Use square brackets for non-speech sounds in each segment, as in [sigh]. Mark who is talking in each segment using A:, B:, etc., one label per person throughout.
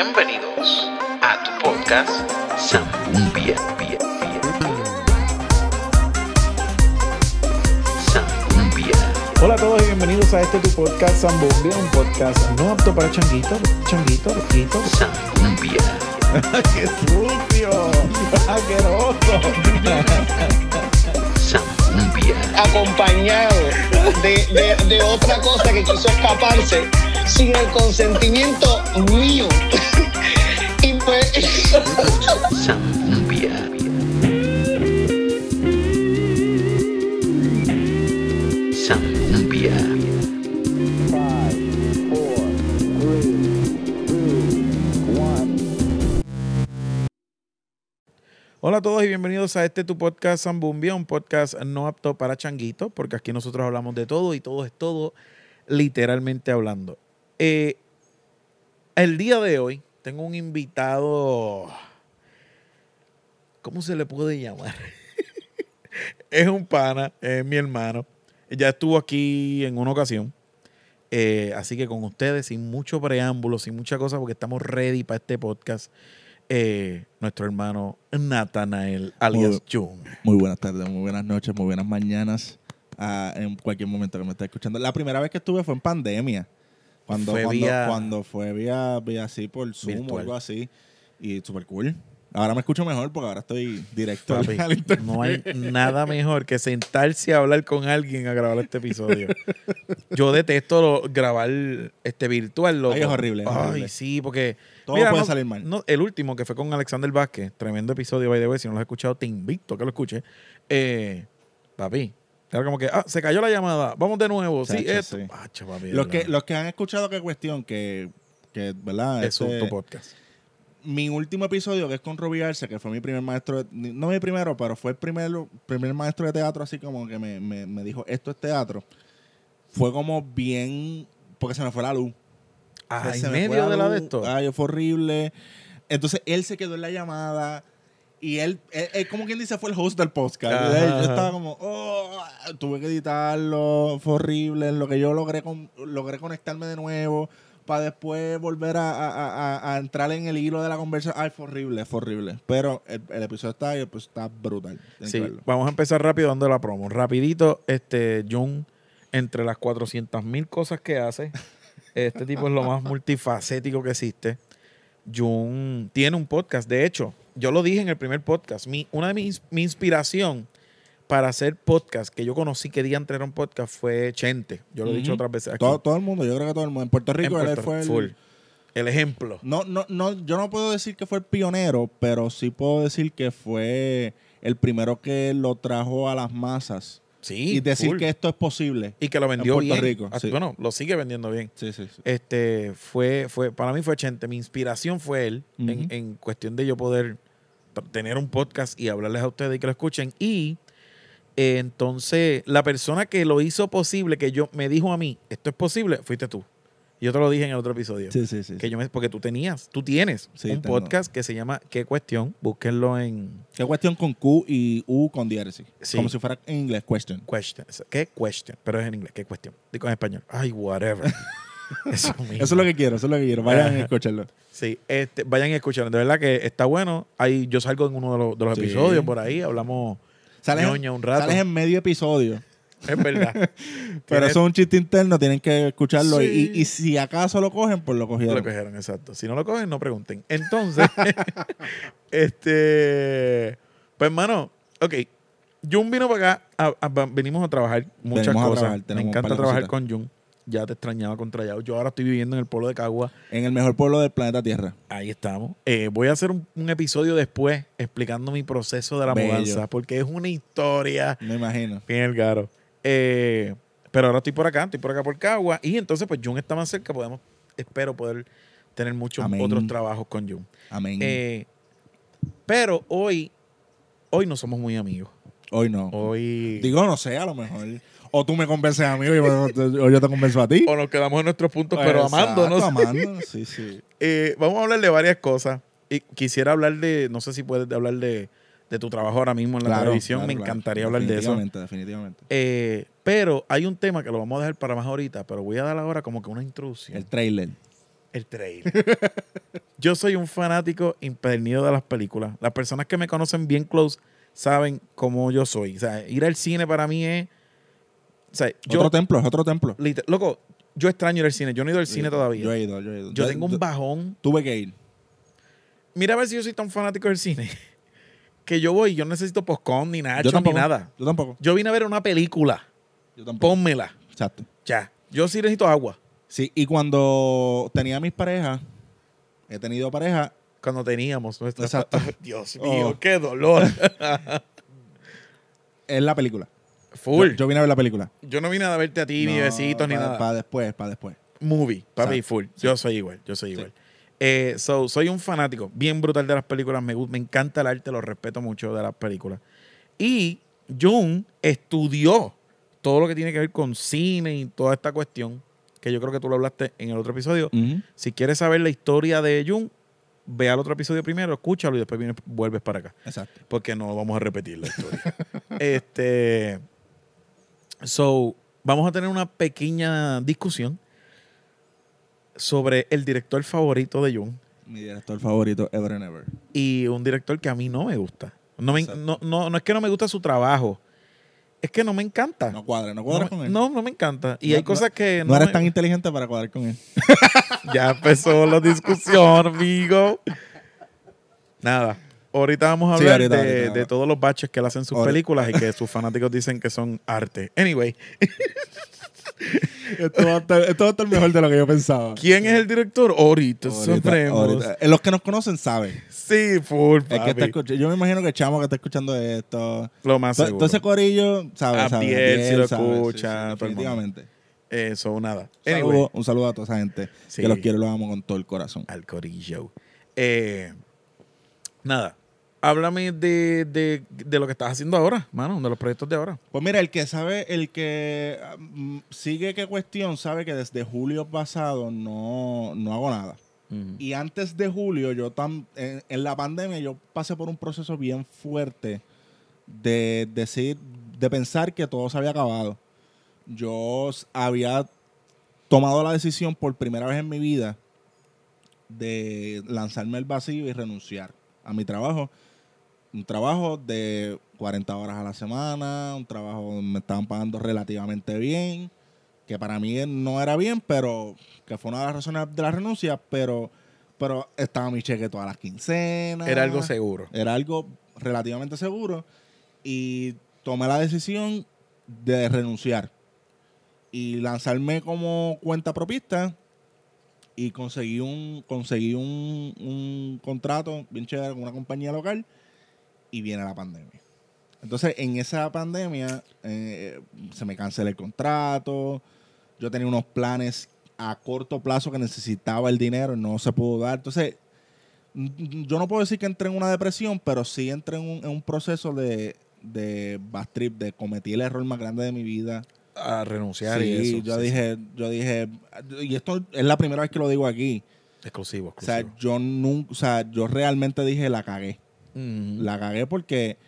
A: Bienvenidos a tu podcast Zambumbia. Zambumbia.
B: Hola a todos y bienvenidos a este tu podcast Zambumbia, un podcast no apto para changuitos, changuitos, loquitos.
A: Zambumbia. [laughs]
B: ¡Qué sucio! ¡Asqueroso!
A: Zambumbia.
C: acompañado de, de- de otra cosa que quiso escaparse sin el consentimiento mío. [laughs] y pues.
B: Hola a todos y bienvenidos a este tu podcast Zambumbia, un podcast no apto para changuitos, porque aquí nosotros hablamos de todo y todo es todo, literalmente hablando. Eh, el día de hoy tengo un invitado, ¿cómo se le puede llamar? [laughs] es un pana, es mi hermano. Ya estuvo aquí en una ocasión. Eh, así que con ustedes, sin mucho preámbulo, sin mucha cosa, porque estamos ready para este podcast, eh, nuestro hermano Natanael alias
D: Muy-
B: Jung.
D: Muy buenas tardes, muy buenas noches, muy buenas mañanas. ah, en cualquier momento que me esté escuchando. La primera vez que estuve fue en pandemia. Cuando
B: Fue
D: cuando,
B: vía-
D: cuando fue vía, vía así por Zoom
B: Virtual.
D: o algo así. Y súper cool. Ahora me escucho mejor porque ahora estoy directo
B: Papi, [laughs]
D: al
B: no hay nada mejor que sentarse a hablar con alguien a grabar este episodio. Yo detesto lo- grabar este virtual. Loco.
D: Ay, es horrible, es
B: Ay,
D: horrible.
B: sí, porque.
D: Todo puede
B: no-
D: salir mal.
B: no, el último que fue con Alexander Vázquez, tremendo episodio, by the way. Si no lo has escuchado, te invito a que lo escuches. Eh, papi, era como que, ah, se cayó la llamada, vamos de nuevo. sí, esto.
D: sí. Los que, los que han escuchado qué cuestión, que, que ¿verdad?
B: es
D: Este,
B: tu podcast.
D: mi último episodio, que es con Robbie Arce, que fue mi primer maestro, de- no mi primero, pero fue el primer, primer maestro de teatro, así como que me, me- me dijo, esto es teatro. Fue como bien, porque se me fue la luz.
B: Ah, en medio de la de esto.
D: Ay, fue horrible. Entonces él se quedó en la llamada y él, él- él, como quien dice, fue el host del podcast.
B: Ajá.
D: Yo estaba como, oh, tuve que editarlo, fue horrible. En lo que yo logré, con- logré conectarme de nuevo para después volver a, a- a- a entrar en el hilo de la conversación. Ay, fue horrible, fue horrible. Pero el, el episodio está ahí, el episodio está brutal.
B: Sí, vamos a empezar rápido dando la promo. Rapidito, este, Jun, entre las 400 mil cosas que hace, este tipo es lo más multifacético que existe. Jun tiene un podcast. De hecho, yo lo dije en el primer podcast. Mi, una de mis mi inspiración para hacer podcast que yo conocí que día era un podcast fue Chente. Yo lo he dicho otras veces aquí.
D: Todo, todo el mundo, yo creo que todo el mundo. En Puerto
B: En
D: Rico él fue. El
B: ejemplo.
D: No, no, no, yo no puedo decir que fue el pionero, pero sí puedo decir que fue el primero que lo trajo a las masas.
B: Sí.
D: y decir que esto es posible.
B: y que lo vendió
D: Puerto
B: bien.
D: Rico,
B: Ah,
D: sí.
B: Bueno, lo sigue vendiendo bien.
D: Sí, sí, sí.
B: este fue fue para mí fue Chente mi inspiración fue él en, en cuestión de yo poder tener un podcast y hablarles a ustedes y que lo escuchen y eh, entonces la persona que lo hizo posible que yo me dijo a mí esto es posible fuiste tú yo te lo dije en el otro episodio
D: Sí, sí, sí.
B: que yo me, porque tú tenías tú tienes
D: Sí,
B: un
D: tengo.
B: podcast que se llama qué cuestión búsquenlo en
D: ¿Qué cuestión con Q y U con diéresis?
B: Sí.
D: Como si fuera en inglés, question.
B: question qué question pero es en inglés qué cuestión digo en español ay whatever [laughs] eso.
D: Eso es lo que quiero, eso es lo que quiero. Vayan a escucharlo.
B: Sí, este, vayan y escuchen. De verdad que está bueno. Ahí yo salgo en uno de los, de los
D: Sí.
B: episodios por ahí, hablamos
D: Sales,
B: ñoña un rato.
D: sales en medio episodio.
B: Es verdad. [laughs]
D: Pero eso es un chiste interno, tienen que escucharlo. Y-
B: Sí.
D: Y, y si acaso lo cogen, pues lo cogieron.
B: Lo cogieron, exacto. Si no lo cogen, no pregunten. Entonces, [laughs] este, pues hermano, ok. Jun vino para acá, a- a- va- venimos a trabajar muchas
D: Venimos
B: cosas.
D: trabajar,
B: Me encanta trabajar
D: cositas.
B: con Jun. Ya te extrañaba con Trayado. Yo ahora estoy viviendo en el pueblo de Cagua.
D: En el mejor pueblo del planeta Tierra.
B: Ahí estamos. Eh, voy a hacer un, un episodio después explicando mi proceso de la
D: Bello.
B: mudanza, porque es una historia
D: Me imagino.
B: Bien caro. Eh, pero ahora estoy por acá, estoy por acá por Cagua. Y entonces, pues Jun está más cerca. Podemos, espero poder tener muchos
D: Amén.
B: otros trabajos con Jun.
D: Amén.
B: Eh, pero hoy, hoy no somos muy amigos.
D: Hoy no.
B: Hoy.
D: Digo, no sé, a lo mejor. O tú me convences a mí o yo, [laughs] o yo te convenzo a ti.
B: o nos quedamos en nuestros puntos, pero
D: Exacto,
B: amándonos.
D: amándonos, sí, sí. [laughs]
B: Eh, vamos a hablar de varias cosas. Y quisiera hablar de, no sé si puedes hablar de, de tu trabajo ahora mismo en la
D: Claro,
B: televisión.
D: claro,
B: Me
D: claro.
B: encantaría hablar de eso.
D: Definitivamente, definitivamente.
B: Eh, pero hay un tema que lo vamos a dejar para más ahorita, pero voy a dar ahora como que una introducción.
D: El trailer.
B: El trailer. [laughs] Yo soy un fanático impedernido de las películas. Las personas que me conocen bien close saben cómo yo soy. O sea, ir al cine para mí es. O sea, yo.
D: otro templo, es otro templo.
B: loco, yo extraño ir al cine. Yo no he ido al cine todavía.
D: Yo
B: Yo,
D: he ido, yo he ido.
B: tengo un bajón.
D: Tuve que ir.
B: Mira a ver si yo soy tan fanático del cine. Que yo voy, yo no necesito popcorn ni nada,
D: Yo
B: ni
D: tampoco.
B: nada.
D: Yo tampoco.
B: Yo vine a ver una película.
D: Yo tampoco.
B: Pónmela.
D: Exacto.
B: Ya. Yo sí necesito agua.
D: Sí, y cuando tenía mis parejas, he tenido pareja,
B: Cuando teníamos nuestra.
D: Exacto. [laughs]
B: Dios mío,
D: Oh.
B: qué dolor. [laughs]
D: es la película.
B: Full.
D: Yo, yo vine a ver la película.
B: Yo no vine a verte a ti, ni besitos, ni nada.
D: Para después, para después.
B: Movie, para mí,
D: Exacto.
B: full. Yo soy igual, yo soy igual. Eh, so, soy un fanático bien brutal de las películas. Me, me encanta el arte, lo respeto mucho de las películas. Y Jung estudió todo lo que tiene que ver con cine y toda esta cuestión, que yo creo que tú lo hablaste en el otro episodio.
D: Ujú.
B: Si quieres saber la historia de Jung, ve al otro episodio primero, escúchalo y después vienes, vuelves para acá
D: Exacto.
B: porque no vamos a repetir la historia. [laughs] este, so, vamos a tener una pequeña discusión sobre el director favorito de Jung
D: Mi director favorito, ever and ever.
B: y un director que a mí no me gusta. No, me- no, no, no es que no me gusta su trabajo, es que no me encanta.
D: No cuadra, no
B: No,
D: cuadra con él.
B: no, no me encanta. Y hay cosas que
D: No eres
B: me-
D: tan inteligente para cuadrar con él. [laughs]
B: Ya empezó la discusión, amigo. Nada. Ahorita vamos a
D: Sí,
B: hablar
D: ahorita,
B: de,
D: ahorita.
B: de todos los baches que él hace en sus
D: Ahorita.
B: películas y que sus [laughs] fanáticos dicen que son arte. Anyway, [laughs]
D: esto, va a estar, esto va a estar mejor de lo que yo pensaba.
B: ¿quién es el director? Sabremos.
D: ahorita. Eh, Los que nos conocen saben.
B: Sí, full, papi.
D: yo me imagino que el chamo que está escuchando esto.
B: Lo más seguro.
D: Todo ese corillo sabe,
B: Abdiel,
D: sabe.
B: si
D: Abdiel
B: lo
D: sabe, sí,
B: escucha,
D: sí,
B: mundo.
D: definitivamente.
B: Eso, nada.
D: Un
B: Anyway,
D: saludo, un saludo a toda esa gente
B: Sí.
D: que los quiero y los amo con todo el corazón.
B: al corillo. Eh, nada. Háblame de, de, de lo que estás haciendo ahora, mano, de los proyectos de ahora.
D: Pues mira, el que sabe, el que mm, sigue qué cuestión, sabe que desde julio pasado no, no hago nada. Y antes de julio, yo tam, en, en la pandemia, yo pasé por un proceso bien fuerte de decir, de pensar que todo se había acabado. Yo había tomado la decisión por primera vez en mi vida de lanzarme al vacío y renunciar a mi trabajo. Un trabajo de 40 horas a la semana, un trabajo donde me estaban pagando relativamente bien, que para mí no era bien, pero que fue una de las razones de la renuncia, pero, pero estaba mi cheque todas las quincenas.
B: Era algo seguro.
D: Era algo relativamente seguro y tomé la decisión de renunciar y lanzarme como cuenta propista y conseguí un conseguí un, un contrato bien chévere con una compañía local y viene la pandemia. Entonces, en esa pandemia eh, se me canceló el contrato, yo tenía unos planes a corto plazo que necesitaba el dinero y no se pudo dar. Entonces, yo no puedo decir que entré en una depresión, pero sí entré en un, en un proceso de, de bad trip, de cometí el error más grande de mi vida.
B: A renunciar
D: Sí,
B: y eso.
D: yo
B: sí,
D: dije, yo dije, y esto es la primera vez que lo digo aquí.
B: sí. Exclusivo,
D: O sea,
B: exclusivo.
D: yo nunca, o sea, yo realmente dije la cagué. La cagué porque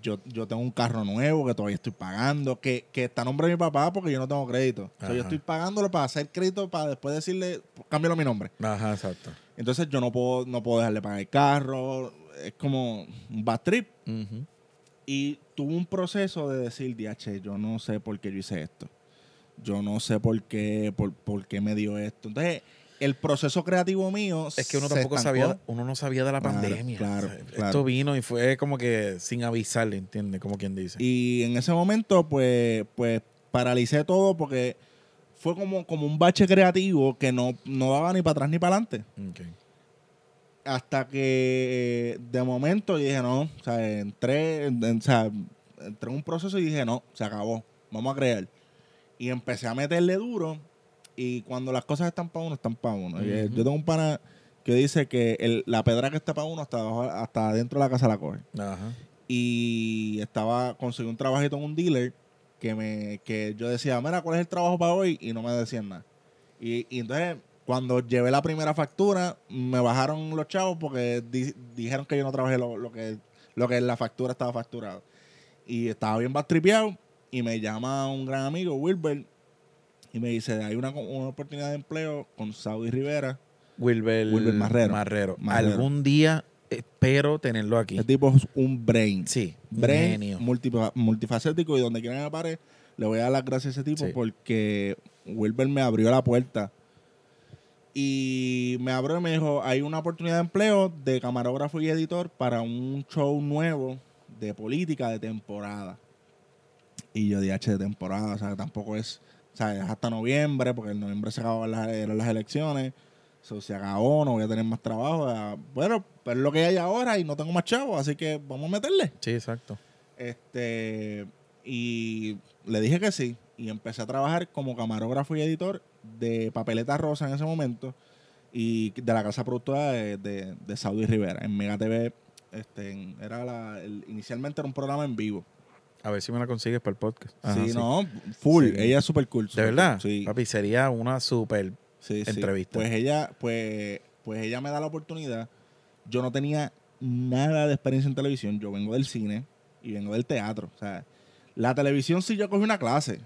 D: yo, yo tengo un carro nuevo que todavía estoy pagando, que, que está a nombre de mi papá porque yo no tengo crédito. O sea, yo estoy pagándolo para hacer crédito para después decirle, cámbialo mi nombre.
B: Ajá, exacto.
D: Entonces yo no puedo, no puedo dejarle pagar el carro. Es como un bad trip. Y tuve un proceso de decir, DH, yo no sé por qué yo hice esto. Yo no sé por qué, por, por qué me dio esto. Entonces, el proceso creativo mío
B: Es que uno tampoco sabía, uno no sabía de la
D: Claro,
B: pandemia.
D: claro,
B: O sea,
D: claro.
B: Esto vino y fue como que sin avisarle, ¿entiendes? Como quien dice.
D: Y en ese momento, pues, pues paralicé todo porque fue como, como un bache creativo que no, no daba ni para atrás ni para adelante.
B: Ok.
D: Hasta que eh, de momento dije, no, o sea, entré, en- en- o sea, entré en un proceso y dije, no, se acabó, vamos a crear. Y empecé a meterle duro y cuando las cosas están para uno, están para uno. Eh. Yo tengo un pana que dice que el- la pedra que está para uno hasta, abajo- hasta dentro de la casa la coge.
B: Ajá.
D: y estaba conseguí un trabajito en un dealer que me que yo decía mira cuál es el trabajo para hoy y no me decían nada y, y entonces cuando llevé la primera factura me bajaron los chavos porque di- dijeron que yo no trabajé lo, lo que lo que en la factura estaba facturado y estaba bien bastripeado y me llama un gran amigo Wilber y me dice hay una, una oportunidad de empleo con Saudi Rivera
B: Wilber,
D: Wilber Marrero.
B: Marrero.
D: Marrero.
B: Algún día espero tenerlo aquí.
D: Ese tipo es un brain.
B: Sí,
D: brain
B: genio.
D: multifa- multifacético y donde quiera que pare, le voy a dar las gracias a ese tipo
B: Sí.
D: porque Wilber me abrió la puerta. Y me abrió y me dijo, hay una oportunidad de empleo de camarógrafo y editor para un show nuevo de política de temporada. Y yo dije, "H, de temporada, o sea, tampoco es, sea, es hasta noviembre, porque en noviembre se acaban las, eran las elecciones. So, se acabó, no voy a tener más trabajo. ah, Bueno, pero es lo que hay ahora y no tengo más chavos, así que vamos a meterle.
B: Sí, exacto.
D: Este, y le dije que sí. Y empecé a trabajar como camarógrafo y editor de Papeleta Rosa en ese momento. Y de la casa productora de, de, de Saudi Rivera. En Mega TV. Este, en- era la, el- inicialmente era un programa en vivo.
B: A ver si me la consigues para el podcast. Ajá,
D: sí, no, full.
B: Sí.
D: Ella es súper cool.
B: ¿De
D: súper
B: verdad?
D: cool, Sí.
B: Papi, sería una super...
D: Sí, sí.
B: entrevista.
D: Pues ella, pues, pues ella me da la oportunidad. Yo no tenía nada de experiencia en televisión. Yo vengo del cine y vengo del teatro. O sea, la televisión sí yo cogí una clase,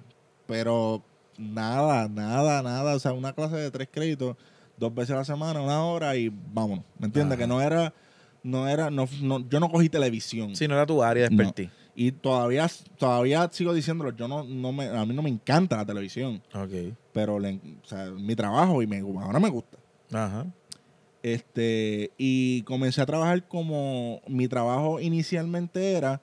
D: pero nada, nada, nada. O sea, una clase de tres créditos, dos veces a la semana, una hora y vámonos. ¿Me entiendes? Que no era, no era, no, no- yo no cogí televisión.
B: Si no era tu área de
D: No. Y todavía, todavía sigo diciéndolo, yo no, no me, a mí no me encanta la televisión, pero le- o sea, mi trabajo y me, ahora me gusta.
B: Ajá.
D: Este, y comencé a trabajar como mi trabajo inicialmente era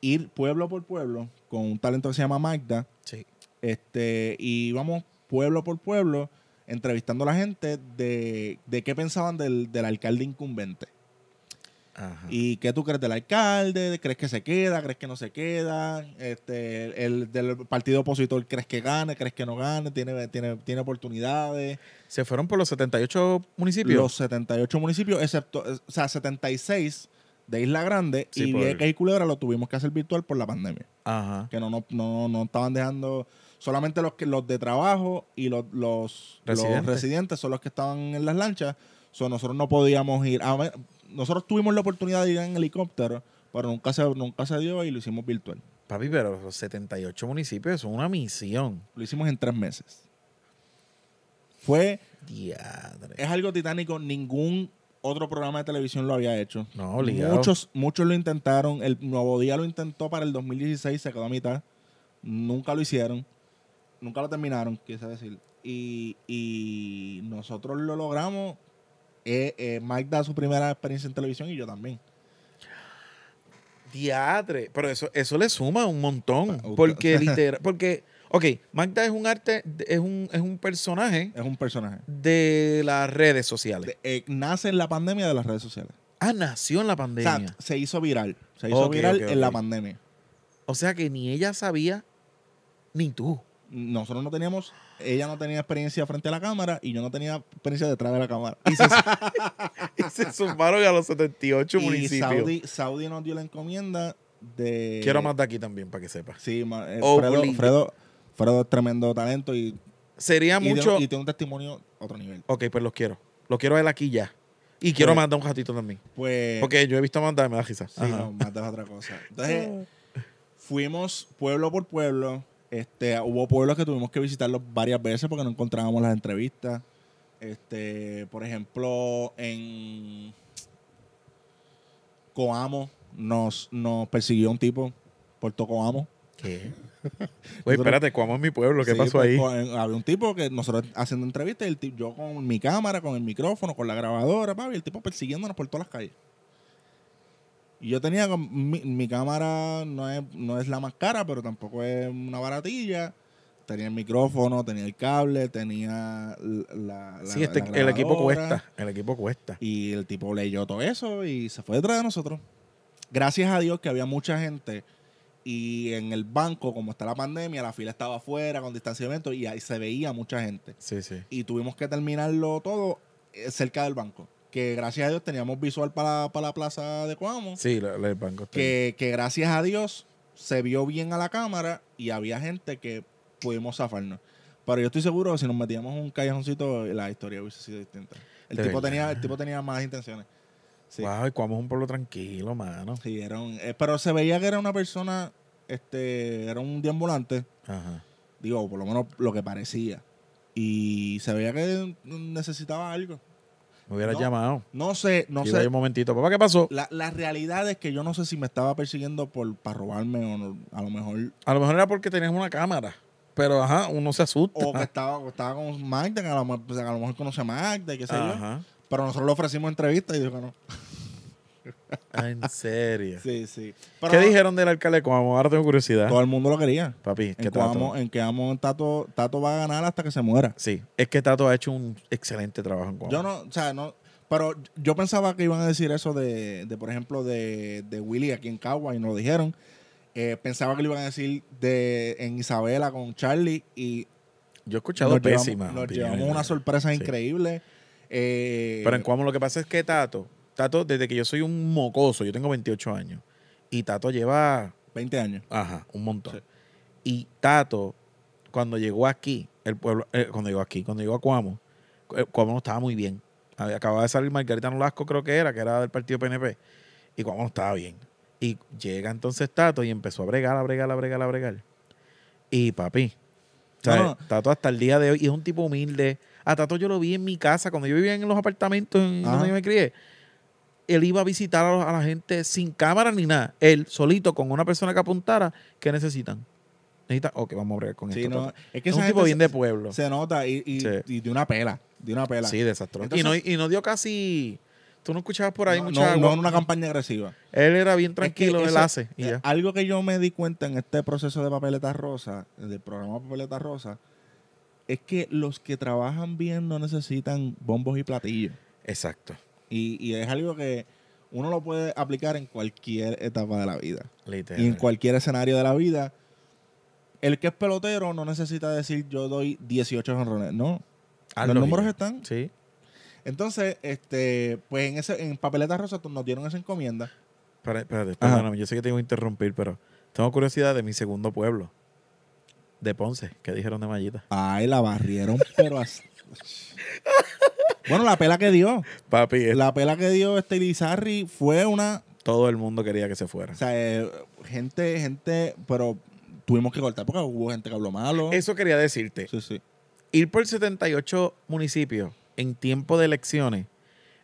D: ir pueblo por pueblo con un talento que se llama Magda.
B: Sí.
D: Este, y íbamos pueblo por pueblo entrevistando a la gente de, de qué pensaban del, del alcalde incumbente.
B: Ajá.
D: ¿Y qué tú crees del alcalde? ¿Crees que se queda? ¿Crees que no se queda? Este, el del partido opositor, ¿crees que gane? ¿Crees que no gane? ¿Tiene, tiene, tiene oportunidades?
B: Se fueron por los 78 municipios.
D: Los 78 municipios, excepto, eh, o sea, 76 de Isla Grande
B: Sí,
D: y
B: por-
D: Vieques y Culebra lo tuvimos que hacer virtual por la pandemia.
B: Ajá.
D: Que no, no, no, no estaban dejando, solamente los, que, los de trabajo y los, los, los
B: Residentes.
D: residentes son los que estaban en las lanchas. So, nosotros no podíamos ir. A ver, nosotros tuvimos la oportunidad de ir en helicóptero, pero nunca se, nunca se dio y lo hicimos virtual.
B: Papi, pero los 78 municipios son una misión.
D: Lo hicimos en tres meses. Fue,
B: Diadre.
D: es algo titánico, ningún otro programa de televisión lo había hecho.
B: No, obligado.
D: Muchos, muchos lo intentaron. El Nuevo Día lo intentó para el 2016, se quedó a mitad. Nunca lo hicieron. Nunca lo terminaron, quise decir. Y, y nosotros lo logramos. Eh, eh, Mike da su primera experiencia en televisión y yo también.
B: Diadre. Pero eso, eso le suma un montón.
D: Pa-
B: Porque [laughs] literal. Porque, ok, Magda es un arte, es un, es un personaje
D: Es un personaje.
B: de las redes sociales.
D: De- eh, nace en la pandemia de las redes sociales.
B: Ah, nació en la
D: O
B: pandemia.
D: sea, se hizo viral. Se hizo viral en la pandemia.
B: O sea que ni ella sabía, ni tú.
D: Nosotros no teníamos, ella no tenía experiencia frente a la cámara y yo no tenía experiencia detrás de la cámara.
B: Y se, [laughs] y se sumaron a los 78
D: Y
B: municipios.
D: Saudi, Saudi nos dio la encomienda de.
B: Quiero más de aquí también, para que sepas.
D: Sí, eh,
B: Oh,
D: Fredo. Fredo, Fredo es tremendo talento y,
B: Sería
D: y,
B: mucho.
D: y tiene un testimonio a otro nivel.
B: Ok, pues los quiero. Los quiero a él aquí ya. Y quiero
D: Pues-
B: de un ratito también.
D: Pues.
B: Porque yo he visto a Magda y me da risa.
D: Sí, no, de otra cosa. [laughs] Entonces, fuimos pueblo por pueblo. Este, hubo pueblos que tuvimos que visitarlos varias veces porque no encontrábamos las entrevistas. Este, por ejemplo, en Coamo nos, nos persiguió un tipo, Puerto Coamo.
B: ¿Qué? [laughs] Oye, espérate, ¿cómo es mi pueblo? ¿Qué
D: Sí,
B: pasó
D: pues,
B: ahí?
D: había un tipo que nosotros haciendo entrevistas, y el ti- yo con mi cámara, con el micrófono, con la grabadora, papi, y el tipo persiguiéndonos por todas las calles. Y yo tenía mi, mi cámara no es, no es la más cara, pero tampoco es una baratilla. Tenía el micrófono, tenía el cable, tenía la, la-
B: sí, este,
D: la
B: el equipo cuesta. El equipo cuesta.
D: Y el tipo leyó todo eso y se fue detrás de nosotros. Gracias a Dios que había mucha gente y en el banco, como está la pandemia, la fila estaba afuera con distanciamiento y ahí se veía mucha gente.
B: Sí, sí.
D: Y tuvimos que terminarlo todo eh, cerca del banco. Que gracias a Dios teníamos visual para, para la plaza de Coamo.
B: Sí, la- la- el banco.
D: Que, que gracias a Dios se vio bien a la cámara y había gente que pudimos zafarnos. Pero yo estoy seguro que si nos metíamos en un callejoncito, la historia hubiese sido distinta. El, tipo
B: verdad.
D: tenía, el tipo tenía malas intenciones. Sí.
B: Wow, y Cuamo es un pueblo tranquilo, mano.
D: Sí, era un- eh, pero se veía que era una persona, este, era un deambulante,
B: Ajá.
D: digo, por lo menos lo que parecía. Y se veía que necesitaba algo.
B: Me hubieras
D: No,
B: llamado.
D: No sé, no
B: Iba
D: sé.
B: yo un momentito. Papá, ¿qué pasó?
D: La, la realidad es que yo no sé si me estaba persiguiendo por para robarme o no, a lo mejor.
B: A lo mejor era porque tenías una cámara. Pero, ajá, uno se asusta.
D: O que estaba, o estaba con Magda, que a lo, mejor- pues, a lo mejor conoce a Magda y qué sé yo.
B: Ajá.
D: Pero nosotros le ofrecimos entrevista y dijo que no.
B: Ah, en serio.
D: Sí, sí. Pero
B: ¿Qué dijeron del alcalde de? Ahora tengo curiosidad.
D: Todo el mundo lo quería.
B: Papi, ¿qué
D: En
B: Tato?
D: En Coamo, Tato, Tato va a ganar hasta que se muera.
B: Sí, es que Tato ha hecho un excelente trabajo en Coamo.
D: Yo no, o sea, no. Pero yo pensaba que iban a decir eso de, de por ejemplo, de, de Willy aquí en Cagua y no lo dijeron. Eh, pensaba que lo iban a decir de en Isabela con Charlie y
B: Yo he escuchado
D: nos llevamos,
B: pésimas.
D: nos
B: opiniones
D: llevamos una sorpresa
B: Sí.
D: increíble. Eh,
B: Pero en Cuamo lo que pasa es que Tato, Tato, desde que yo soy un mocoso, yo tengo 28 años, y Tato lleva,
D: 20 años.
B: ajá, un montón.
D: Sí.
B: Y Tato, cuando llegó aquí, el pueblo, eh, cuando llegó aquí, cuando llegó a Cuamo, eh, Cuamo no estaba muy bien. Acababa de salir Margarita Nolasco, creo que era, que era del partido PNP, y Cuamo no estaba bien. Y llega entonces Tato y empezó a bregar, a bregar, a bregar, a bregar. Y papi,
D: No, no.
B: Tato hasta el día de hoy, y es un tipo humilde. A Tato yo lo vi en mi casa, cuando yo vivía en los apartamentos en donde yo me crié. Él iba a visitar a, los- a la gente sin cámara ni nada. Él solito con una persona que apuntara. ¿Qué necesitan? Necesitan, ok, vamos a bregar con
D: Sí,
B: esto.
D: no, es que
B: es un tipo bien
D: se-
B: de pueblo.
D: Se nota y, y,
B: Sí.
D: y de una pela. De una pela.
B: Sí, desastroso.
D: Entonces-
B: y, no, y no dio casi. Tú no escuchabas por ahí
D: no,
B: mucha
D: no,
B: agua.
D: no una campaña agresiva.
B: Él era bien tranquilo,
D: Es que
B: él hace. Y ya.
D: Algo que yo me di cuenta en este proceso de Papeleta Rosa, del programa Papeleta Rosa, es que los que trabajan bien no necesitan bombos y platillos.
B: Exacto.
D: Y, y es algo que uno lo puede aplicar en cualquier etapa de la vida.
B: Literal.
D: Y en cualquier escenario de la vida. El que es pelotero no necesita decir yo doy 18 jonrones. No.
B: Hazlo
D: Los números
B: bien.
D: están.
B: Sí.
D: Entonces, este, pues en ese, en Papeleta Rosa nos dieron esa encomienda.
B: Espérate, espérate, perdóname, yo sé que te iba a interrumpir, pero tengo curiosidad de mi segundo pueblo, de Ponce, que dijeron de Mallita.
D: Ay, la barrieron, pero así. [laughs] Bueno, la pela que dio.
B: Papi,
D: La pela que dio este Lizarri fue una.
B: todo el mundo quería que se fuera.
D: O sea, eh, gente, gente, pero tuvimos que cortar porque hubo gente que habló malo.
B: Eso quería decirte.
D: Sí, sí.
B: Ir por 78 municipios en tiempo de elecciones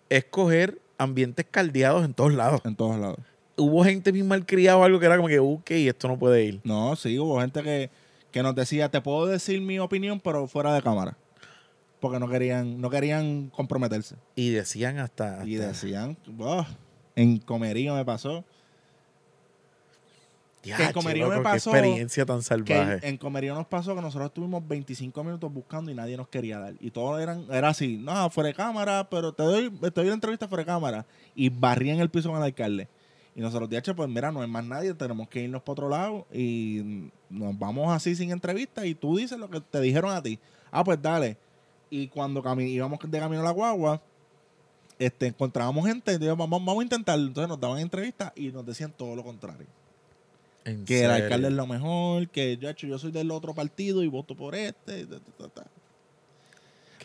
B: es coger ambientes caldeados en todos lados.
D: En todos lados.
B: Hubo gente bien malcriada o algo que era como que, ok, esto no puede ir.
D: No, sí, hubo gente que, que nos decía, te puedo decir mi opinión, pero fuera de cámara. Porque no querían, no querían comprometerse.
B: Y decían hasta...
D: Y decían, "Buah, en comerío me pasó.
B: "Diache,
D: en Comerío me
B: loco, qué
D: pasó
B: experiencia tan
D: Que
B: salvaje.
D: en comerío nos pasó que nosotros estuvimos 25 minutos buscando y nadie nos quería dar. Y todos eran, era así, no, fuera de cámara, pero te doy, te doy la entrevista fuera de cámara. Y barrían el piso con el alcalde. Y nosotros, DH, pues mira, no hay más nadie, tenemos que irnos para otro lado y nos vamos así sin entrevista y tú dices lo que te dijeron a ti. Ah, pues dale. Y cuando íbamos de camino a la guagua, este, encontrábamos gente, y vamos, vamos a intentarlo. Entonces nos daban entrevistas y nos decían todo lo contrario.
B: En
D: Que el
B: serio.
D: alcalde es lo mejor, que yo, yo soy del otro partido y voto por este. ta, ta, ta,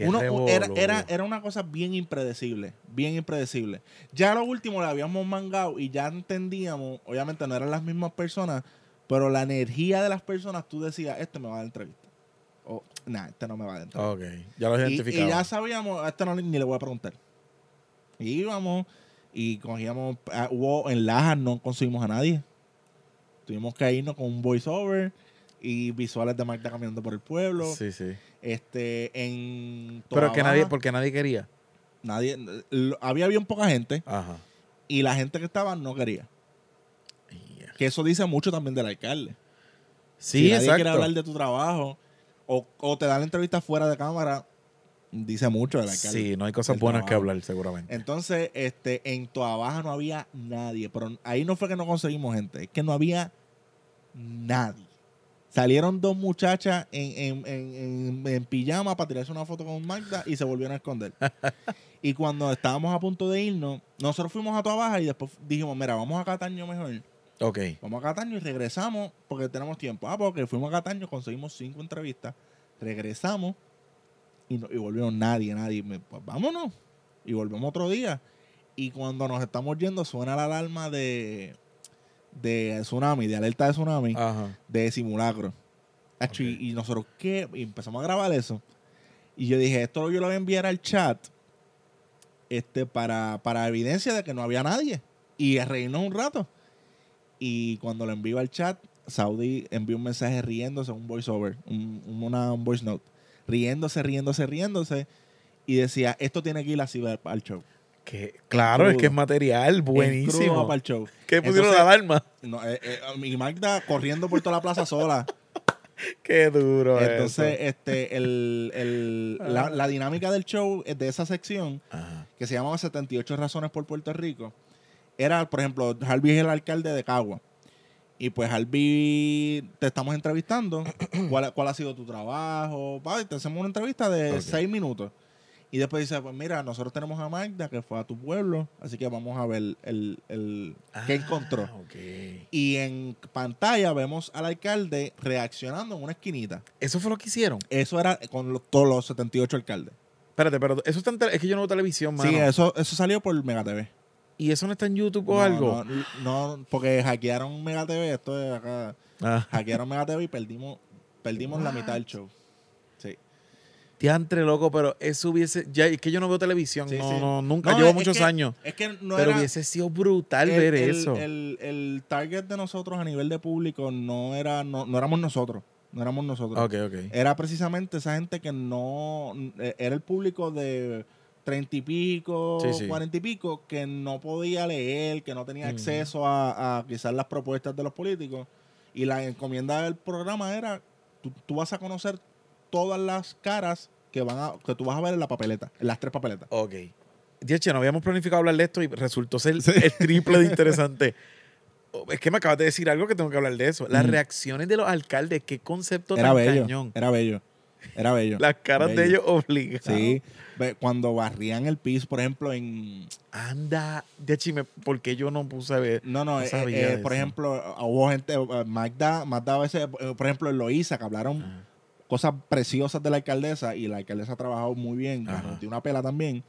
D: Uno- era, era, era una cosa bien impredecible, bien impredecible. Ya lo último le habíamos mangado y ya entendíamos, obviamente no eran las mismas personas, pero la energía de las personas, tú decías, este me va a dar entrevista. O, nah, este no me va a dar entrevista.
B: Ok, ya lo
D: Y-
B: identificaba.
D: Y, ya sabíamos, a este no, ni le voy a preguntar. Y íbamos y cogíamos, ah, hubo en Lajas, no conseguimos a nadie. Tuvimos que irnos con un voiceover y visuales de Magda caminando por el pueblo.
B: Sí, sí.
D: Este, en
B: Pero
D: Toa
B: que nadie, porque nadie quería.
D: nadie, lo- había bien poca gente
B: Ajá.
D: y la gente que estaba no quería.
B: Yeah.
D: Que eso dice mucho también del alcalde.
B: Sí,
D: si nadie quiere
B: exacto.
D: hablar de tu trabajo o, o te dan la entrevista fuera de cámara, dice mucho del alcalde.
B: Sí, no hay cosas buenas que hablar, seguramente.
D: Entonces, este, en Toa Baja no había nadie. Pero ahí no fue que no conseguimos gente, es que no había nadie. Salieron dos muchachas en, en- en- en- en pijama para tirarse una foto con Magda y se volvieron a esconder. [laughs] y cuando estábamos a punto de irnos, nosotros fuimos a Toa Baja y después dijimos, mira, vamos a Cataño mejor.
B: Ok.
D: Vamos a Cataño y regresamos porque tenemos tiempo. Ah, porque fuimos a Cataño, conseguimos cinco entrevistas, regresamos y, no, y volvieron nadie, nadie. Me- pues vámonos. Y volvemos otro día. Y cuando nos estamos yendo, suena la alarma de, de tsunami, de alerta de tsunami,
B: Ajá.
D: de simulacro. Y- nosotros, ¿qué? Y empezamos a grabar eso. Y yo dije, esto yo lo voy a enviar al chat. este, para, para evidencia de que no había nadie. Y a reírnos un rato. Y cuando lo envío al chat, Saudi envió un mensaje riéndose, un voiceover, un, un- una, un voice note. Riéndose, riéndose, riéndose. Y decía, esto tiene que ir así al show.
B: Que, claro, es que es material buenísimo.
D: para el show.
B: Que pusieron la alarma.
D: no, eh, eh, y Magda corriendo por toda la plaza sola. [laughs]
B: Qué duro
D: Entonces,
B: eso.
D: este, el, el- la, la dinámica del show de esa sección,
B: Ajá.
D: que se llamaba 78 razones por Puerto Rico, era, por ejemplo, Harvey es el alcalde de Cagua. Y pues, Harvey, te estamos entrevistando. [clears throat] ¿Cuál, cuál ha sido tu trabajo? Pa, y te hacemos una entrevista de seis minutos. Y después dice, pues mira, nosotros tenemos a Magda, que fue a tu pueblo, así que vamos a ver el, el, qué encontró.
B: Ah, ok.
D: Y en pantalla vemos al alcalde reaccionando en una esquinita.
B: Eso fue lo que hicieron.
D: Eso era con los- todos los 78 alcaldes.
B: Espérate, pero eso está en es que yo no veo televisión, mano.
D: Sí, eso, eso salió por Mega TV.
B: Y eso no está en YouTube o
D: No,
B: algo.
D: No, no, porque hackearon Mega TV, esto es acá.
B: Ah.
D: Hackearon Mega TV y perdimos, perdimos la mitad del show. Sí.
B: Diantre, loco, pero eso hubiese. Ya, es que yo no veo televisión.
D: Sí,
B: no,
D: sí.
B: no, nunca.
D: No,
B: Llevo muchos
D: que-
B: años.
D: Es que no
B: pero
D: era.
B: hubiese sido brutal
D: el,
B: ver
D: el-
B: eso.
D: El, el target de nosotros a nivel de público no era, no, no éramos nosotros. No éramos nosotros.
B: ok, ok.
D: Era precisamente esa gente que no. eh, Era el público de treinta y pico,
B: Sí, sí.
D: cuarenta y pico, que no podía leer, que no tenía acceso a, a quizás las propuestas de los políticos. Y la encomienda del programa era: tú, tú vas a conocer todas las caras que van a, que tú vas a ver en la papeleta, en las tres papeletas.
B: Ok. Dieche, no habíamos planificado hablar de esto y resultó ser el triple de interesante. [laughs] Oh, Es que me acabas de decir algo que tengo que hablar de eso. Las
D: Mm.
B: reacciones de los alcaldes, qué concepto
D: Era
B: tan
D: bello,
B: cañón.
D: era bello, era bello.
B: Las caras de ellos obligadas.
D: Sí, cuando barrían el piso, por ejemplo, en,
B: Anda, Dieche, me- ¿por qué yo no puse ver?
D: No, no,
B: No
D: eh, eh,
B: de
D: por ejemplo, hubo gente, eh, Magda, Magda a veces, eh, por ejemplo, en Loíza, que hablaron
B: Ajá.
D: cosas preciosas de la alcaldesa y la alcaldesa ha trabajado muy bien, dio una pela también.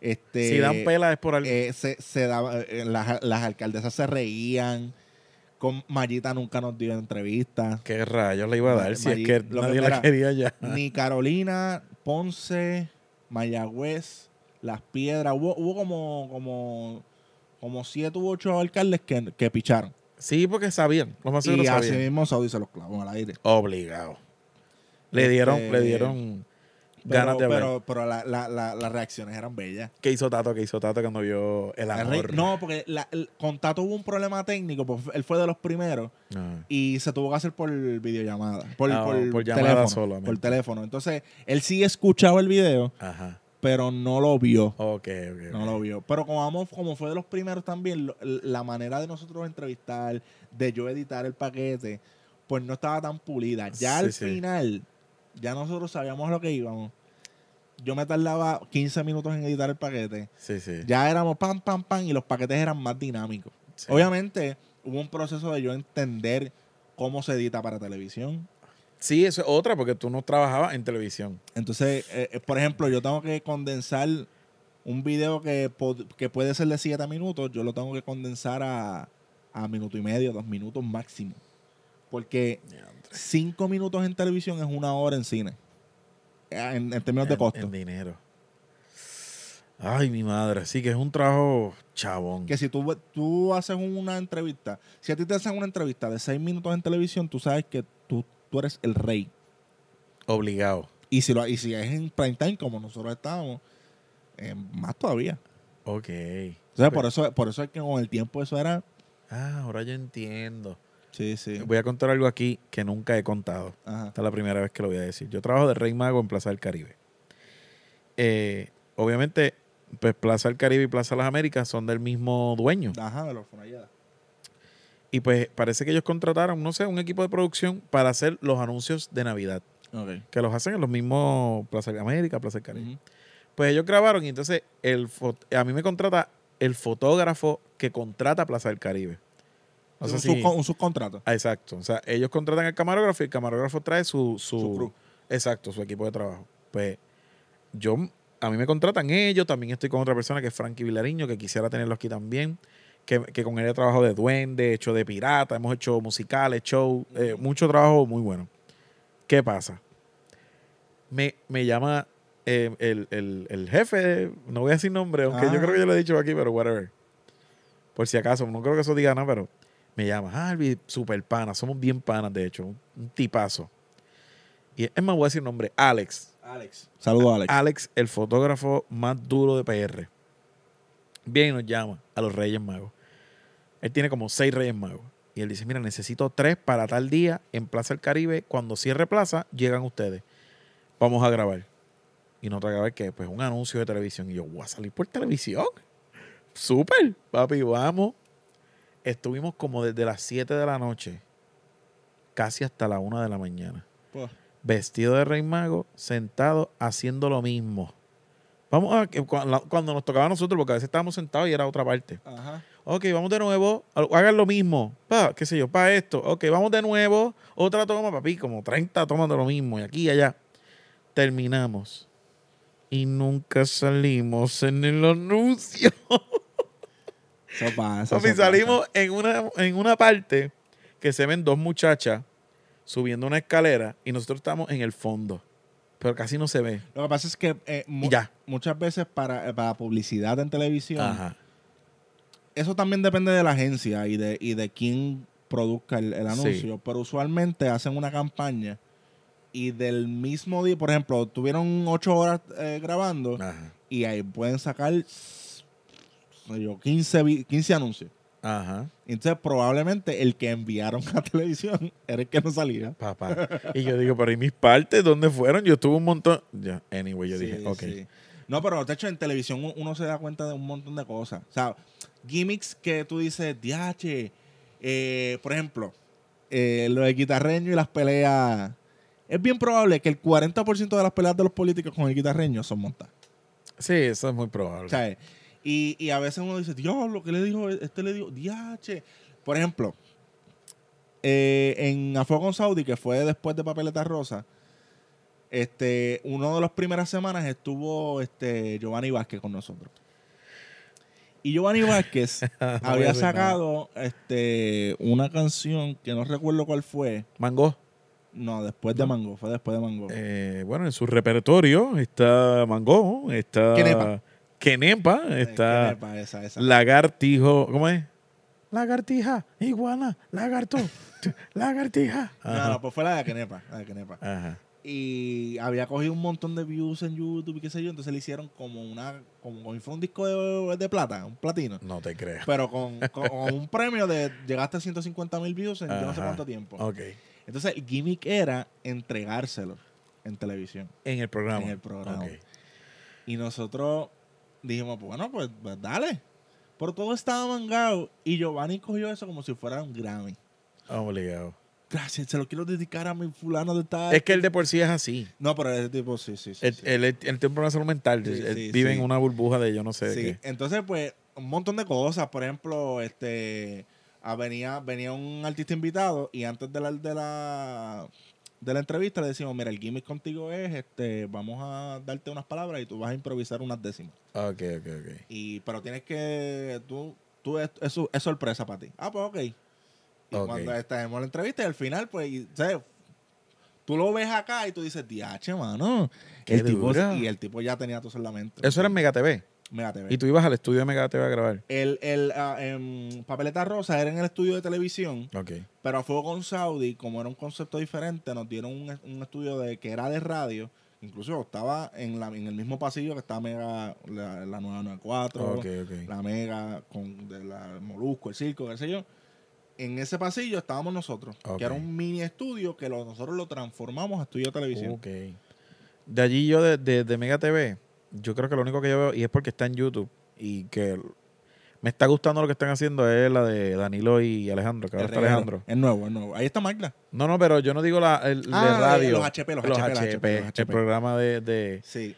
D: Este,
B: si dan pela es por algo.
D: eh, se, se daba- eh, las, las alcaldesas se reían. Con Mayita nunca nos dio entrevistas.
B: ¿Qué rayos le iba a dar si es que nadie la quería ya?
D: Ni Carolina, Ponce, Mayagüez, Las Piedras. Hubo, hubo como, como, como siete u ocho alcaldes que, que picharon.
B: Sí, porque sabían. Los más
D: Y así
B: sabían.
D: mismo Saudi se los clavó al aire.
B: Obligado. Le
D: Este,
B: dieron, le dieron ganas
D: Pero,
B: de
D: pero, pero la- la- la- las reacciones eran bellas.
B: ¿Qué hizo Tato? ¿Qué hizo Tato cuando vio el amor?
D: no, porque el- con Tato hubo un problema técnico, porque él fue de los primeros
B: Ah.
D: y se tuvo que hacer por videollamada. Por,
B: Ah,
D: por,
B: por llamada
D: teléfono.
B: solamente.
D: Por teléfono. Entonces, él sí escuchaba el video,
B: Ajá.
D: pero no lo vio.
B: Ok, ok.
D: No lo vio. Pero como, vamos- como fue de los primeros también, lo- la manera de nosotros entrevistar, de yo editar el paquete, pues no estaba tan pulida. Ya
B: Sí,
D: al
B: sí.
D: final, ya nosotros sabíamos a lo que íbamos. Yo me tardaba 15 minutos en editar el paquete.
B: Sí, sí.
D: Ya éramos pam, pam, pam, y los paquetes eran más dinámicos.
B: Sí.
D: Obviamente, hubo un proceso de yo entender cómo se edita para televisión.
B: Sí, eso es otra, porque tú no trabajabas en televisión.
D: Entonces, eh, eh, por ejemplo, yo tengo que condensar un video que, que puede ser de 7 minutos, yo lo tengo que condensar a, a minuto y medio, dos minutos máximo. Porque 5 minutos en televisión es una hora en cine. En, en términos de costo.
B: En dinero. Ay, mi madre. Sí, que es un trabajo chabón.
D: Que si tú, tú haces una entrevista, si a ti te hacen una entrevista de 6 minutos en televisión, tú sabes que tú, tú eres el rey.
B: Obligado.
D: Y si, lo, y si es en prime time, como nosotros estábamos, eh, más todavía.
B: Ok.
D: Entonces, por eso, por eso es que con el tiempo eso era.
B: Ah, ahora yo entiendo.
D: Sí, sí.
B: Voy a contar algo aquí que nunca he contado.
D: Ajá.
B: Esta es la primera vez que lo voy a decir. Yo trabajo de Rey Mago en Plaza del Caribe. Eh, obviamente, pues Plaza del Caribe y Plaza Las Américas son del mismo dueño.
D: Ajá, de los Fonalleda.
B: Y pues parece que ellos contrataron, no sé, un equipo de producción para hacer los anuncios de Navidad.
D: Ok.
B: Que los hacen en los mismos Plaza de América, Plaza del Caribe. Pues ellos grabaron y entonces el a mí me contrata el fotógrafo que contrata Plaza del Caribe. No sé
D: un,
B: si-
D: un subcontrato.
B: Ah, exacto. O sea, ellos contratan al camarógrafo y el camarógrafo trae su, su,
D: Su crew.
B: Exacto, su equipo de trabajo. Pues yo, a mí me contratan ellos, también estoy con otra persona que es Frankie Vilariño, que quisiera tenerlo aquí también, que, que con él he trabajado de duende, hecho de pirata, hemos hecho musicales, show, eh, mucho trabajo muy bueno. ¿Qué pasa? Me, me llama eh, el, el- el jefe, no voy a decir nombre, aunque yo creo que yo lo he dicho aquí, pero whatever. Por si acaso, no creo que eso diga nada, pero me llama, ah, Albi, super pana, somos bien panas, de hecho, un, un tipazo. Y es más, voy a decir nombre, Alex.
D: Alex. Saludos, Alex.
B: Alex, el fotógrafo más duro de PR. Bien, y nos llama a los Reyes Magos. Él tiene como seis Reyes Magos. Y él dice, mira, necesito tres para tal día en Plaza del Caribe. Cuando cierre Plaza, llegan ustedes. Vamos a grabar. Y nosotros a grabar que pues un anuncio de televisión. Y yo, voy a salir por televisión. Súper, papi, vamos. Estuvimos como desde las 7 de la noche, casi hasta la 1 de la mañana vestido de rey mago, sentado haciendo lo mismo. Vamos a que cuando, nos tocaba a nosotros, porque a veces estábamos sentados y era otra parte.
D: Ajá.
B: Ok, vamos de nuevo, ha- hagan lo mismo, pa, qué sé yo, para esto. Ok, vamos de nuevo, otra toma, papi, como 30 tomas de lo mismo, y aquí y allá. Terminamos. Y nunca salimos en el anuncio. [laughs]
D: Eso pasa.
B: Papi, salimos en una, en una parte que se ven dos muchachas subiendo una escalera y nosotros estamos en el fondo. Pero casi no se ve.
D: Lo que pasa es que eh, mu-
B: Y ya.
D: muchas veces para, eh, para publicidad en televisión,
B: Ajá.
D: eso también depende de la agencia y de, y de quién produzca el, el anuncio. Pero usualmente hacen una campaña y del mismo día, por ejemplo, tuvieron ocho horas eh, grabando
B: Ajá.
D: y ahí pueden sacar yo, 15, vi- 15 anuncios.
B: Ajá.
D: Entonces, probablemente el que enviaron a [laughs] televisión era el que no salía.
B: Papá. Y yo digo, pero ¿y mis partes dónde fueron? Yo estuve un montón. Ya, anyway, yo
D: Sí,
B: dije, ok.
D: sí. No, pero de hecho en televisión uno se da cuenta de un montón de cosas. O sea, gimmicks que tú dices, diache, eh, por ejemplo, eh, lo de guitarreño y las peleas. Es bien probable que el 40% de las peleas de los políticos con el guitarreño son montadas.
B: Sí, eso es muy probable.
D: ¿Sabes? Y, y a veces uno dice, Dios, lo que le dijo, este le dijo, diache. Por ejemplo, eh, en A Fuego con Saudi, que fue después de Papeleta Rosa, este, uno de las primeras semanas estuvo este, Giovanni Vázquez con nosotros. Y Giovanni [laughs] Vázquez había sacado este, una canción que no recuerdo cuál fue.
B: Mango.
D: No, después de Mango, fue después de Mango.
B: Eh, bueno, en su repertorio está Mango, está
D: Quenepa.
B: Quenepa,
D: Eh,
B: está
D: ¿qué nepa esa, esa?
B: Lagartijo, ¿cómo es? Lagartija, iguana, lagarto, [laughs] lagartija.
D: No,
B: Ajá.
D: no, pues fue la de Kenepa, la de Kenepa.
B: Ajá.
D: y había cogido un montón de views en YouTube y qué sé yo, entonces le hicieron como una, como, fuera un disco de, de plata, un platino,
B: No te creo.
D: pero con, con- con un premio de llegaste a 150 mil views en yo no sé cuánto tiempo.
B: Ok.
D: Entonces el gimmick era entregárselo en televisión.
B: En el programa.
D: En el programa.
B: Ok.
D: Y nosotros dijimos, pues bueno, pues, pues dale. Pero todo estaba mangado y Giovanni cogió eso como si fuera un Grammy.
B: Obligado.
D: Gracias, se lo quiero dedicar a mi fulano de tal.
B: Es que él de por sí es así.
D: No, pero ese tipo sí, sí, sí.
B: Él,
D: sí.
B: él- él tiene un problema de salud mental.
D: Sí,
B: Él
D: sí,
B: vive en una burbuja de yo no sé de
D: Sí,
B: qué.
D: entonces pues un montón de cosas. Por ejemplo, este ah, venía, venía un artista invitado y antes de la, de la de la entrevista le decimos, mira, el gimmick contigo es, este, vamos a darte unas palabras y tú vas a improvisar unas décimas.
B: Ok, ok, ok.
D: Y, pero tienes que, tú, tú es, es, sorpresa para ti. Ah, pues ok. Y cuando estemos en la entrevista y al final, pues, y, ¿sabes? Tú lo ves acá y tú dices, diache, mano.
B: Qué
D: El tipo, y el tipo ya tenía todo en la mente.
B: Eso era en Mega TV.
D: Mega TV.
B: Y tú ibas al estudio de Mega TV a grabar.
D: El, el ah, em, Papeleta Rosa era en el estudio de televisión,
B: Ok.
D: pero a Fuego con Saudi, como era un concepto diferente, nos dieron un, un estudio de que era de radio. Incluso estaba en, la, en el mismo pasillo que está Mega, la, la 994,
B: Ok, ok.
D: la Mega, con de la Molusco, el circo, qué sé yo. En ese pasillo estábamos nosotros,
B: Ok.
D: que era un mini estudio que lo- nosotros lo transformamos a estudio de televisión.
B: Ok. De allí yo, de, de, de Mega TV, yo creo que lo único que yo veo, y es porque está en YouTube, y que me está gustando lo que están haciendo, es la de Danilo y Alejandro, que ahora está. Alejandro.
D: Es nuevo, es nuevo. Ahí está Magda.
B: No, no, pero yo no digo la, el
D: Ah,
B: de radio.
D: los HP, los HP, los HP, los
B: el programa de, de-
D: Sí.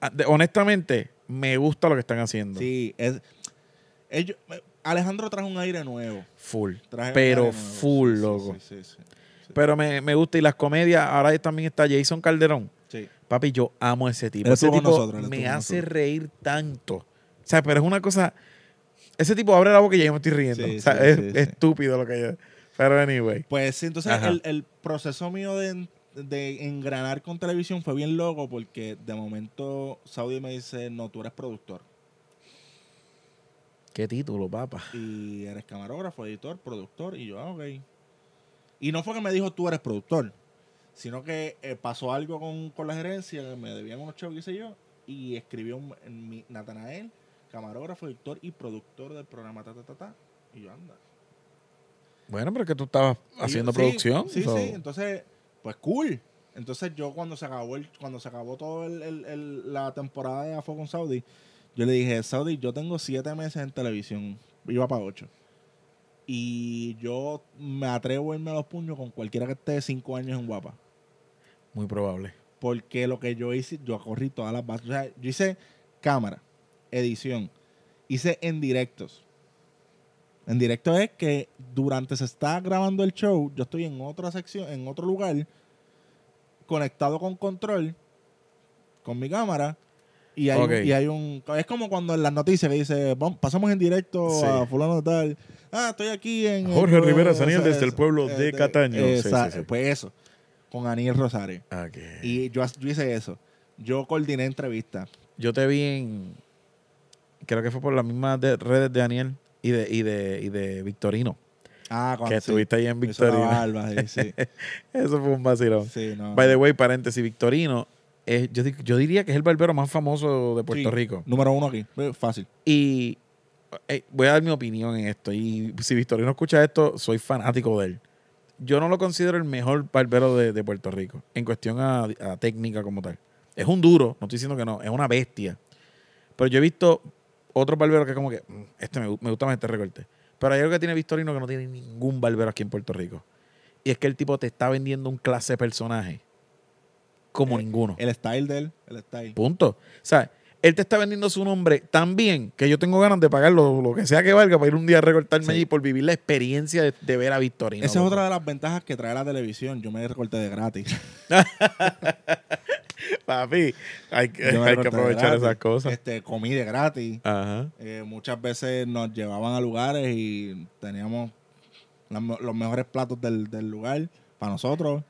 B: ah, de- Honestamente, me gusta lo que están haciendo.
D: Sí, es, ellos, Alejandro trajo un aire nuevo.
B: Full.
D: Traje
B: Pero
D: nuevo.
B: full,
D: Sí,
B: loco.
D: Sí, sí, sí.
B: Pero me, me gusta. Y las comedias, ahora también está Jason Calderón. Papi, yo amo ese tipo. Ese tipo
D: nosotros,
B: me hace
D: nosotros.
B: reír tanto. O sea, pero es una cosa. Ese tipo abre la boca y ya yo me estoy riendo.
D: Sí,
B: o sea,
D: sí,
B: es
D: sí,
B: estúpido lo que yo. Pero anyway.
D: Pues sí, entonces el proceso mío de, de engranar con televisión fue bien loco porque de momento Saudi me dice, no, tú eres productor.
B: ¿Qué título, papá?
D: Y eres camarógrafo, editor, productor. Y yo, ah, ok. Y no fue que me dijo, tú eres productor. Sino que eh, pasó algo con, con la gerencia, que me debían unos chavos, qué sé yo. Y escribió un- en mi, Natanael, camarógrafo, editor y productor del programa ta, ta, ta, ta. Y yo, anda.
B: Bueno, pero es que tú estabas haciendo
D: yo, sí,
B: producción.
D: Sí,
B: so-
D: sí. Entonces, pues cool. Entonces yo cuando se acabó el, cuando se acabó todo el, el- el- la temporada de Afo con Saudi, yo le dije, Saudi, yo tengo siete meses en televisión. Iba para ocho. Y yo me atrevo a irme a los puños con cualquiera que esté cinco años en guapa.
B: Muy probable.
D: Porque lo que yo hice, yo corrí todas las bases. O sea, yo hice cámara, edición, hice en directos. En directo es que durante se está grabando el show, yo estoy en otra sección, en otro lugar, conectado con control, con mi cámara, y hay, un, y hay un... Es como cuando en las noticias que dice, "Vam- pasamos en directo
B: Sí.
D: a fulano tal. Ah, estoy aquí en...
B: Jorge
D: el-
B: Rivera Saniel desde el pueblo de Cataño. Sí,
D: Esa-
B: sí.
D: Pues eso, con Aniel Rosario. Y yo, yo hice eso. Yo coordiné entrevistas.
B: Yo te vi en. Creo que fue por las mismas de- redes de Daniel y de, y de, y de Victorino.
D: Ah,
B: que estuviste ahí en Victorino.
D: barba, sí, sí. [laughs]
B: Eso fue un vacilón.
D: No.
B: By the way, paréntesis, Victorino, es, yo, yo diría que es el barbero más famoso de Puerto Rico.
D: Número uno aquí. Eh, Fácil.
B: Y eh, voy a dar mi opinión en esto. Y si Victorino escucha esto, soy fanático de él. Yo no lo considero el mejor barbero de, de Puerto Rico, en cuestión a, a técnica como tal. Es un duro, no estoy diciendo que no, es una bestia. Pero yo he visto otros barberos que como que, "Mm, este me, me gusta más este recorte. Pero hay algo que tiene Victorino que no tiene ningún barbero aquí en Puerto Rico. Y es que el tipo te está vendiendo un clase de personaje como
D: Eh,
B: ninguno.
D: El style de él, el style.
B: Punto. O sea, él te está vendiendo su nombre tan bien que yo tengo ganas de pagar lo, lo que sea que valga para ir un día a recortarme
D: Sí.
B: allí por vivir la experiencia de, de ver a Victorino.
D: Esa es otra de las ventajas que trae la televisión. Yo me recorté de gratis. [laughs]
B: Papi, hay que, hay que aprovechar esas cosas.
D: Este, comí de gratis.
B: Ajá.
D: Eh, muchas veces nos llevaban a lugares y teníamos los mejores platos del, del lugar para nosotros.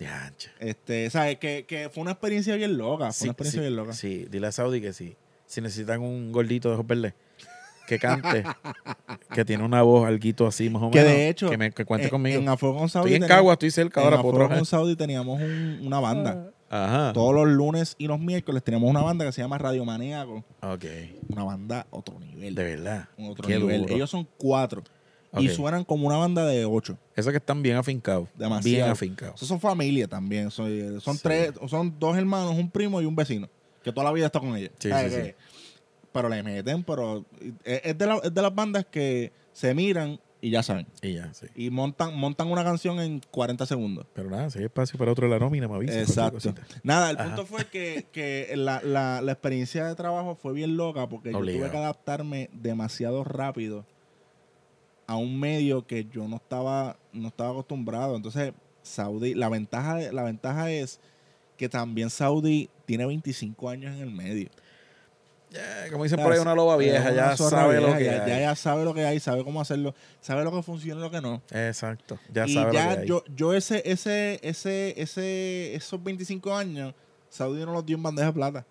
B: Ya.
D: Este, ¿sabes? Que, que fue una experiencia bien loca. Fue
B: Sí,
D: una experiencia
B: sí,
D: bien loca.
B: Sí, dile a Saudi que sí. Si necesitan un gordito de ojos verdes, que cante, [laughs] que tiene una voz alguito así más o menos.
D: Que de hecho,
B: que, me, que cuente
D: en,
B: conmigo.
D: en con Saudi
B: estoy en Cagua, estoy cerca
D: en
B: ahora por otro
D: con Saudi teníamos un- una banda.
B: Ajá.
D: Todos los lunes y los miércoles teníamos una banda que se llama Radio Maníaco.
B: Ok.
D: Una banda otro nivel.
B: De verdad.
D: Un otro
B: Qué
D: nivel.
B: duro.
D: Ellos son cuatro. Y suenan como una banda de ocho.
B: Esos que están bien afincados.
D: Demasiado.
B: Bien afincados.
D: Esos son familia también. Son, son
B: Sí.
D: tres, son dos hermanos, un primo y un vecino. Que toda la vida está con ellos.
B: Sí,
D: ¿Sabes
B: sí,
D: qué? Pero le meten, pero es, es de la- es de las bandas que se miran y ya saben.
B: Y ya, sí.
D: Y montan, montan una canción en 40 segundos.
B: Pero nada, si hay espacio para otro de la nómina, me avisa.
D: Exacto. Nada, el
B: Ajá.
D: punto fue que, que la, la- la experiencia de trabajo fue bien loca porque yo tuve que adaptarme demasiado rápido a un medio que yo no estaba, no estaba acostumbrado. Entonces, Saudi, la ventaja, la ventaja es que también Saudi tiene 25 años en el medio.
B: Como dicen por ahí, una loba vieja, ya sabe lo que
D: ya,
B: hay.
D: ya, ya sabe lo que hay, sabe cómo hacerlo, sabe lo que funciona y lo que no.
B: Exacto, ya
D: y
B: sabe
D: ya
B: lo que hay.
D: yo, yo ese, ese, ese, ese, esos 25 años, Saudi no los dio en bandeja de plata.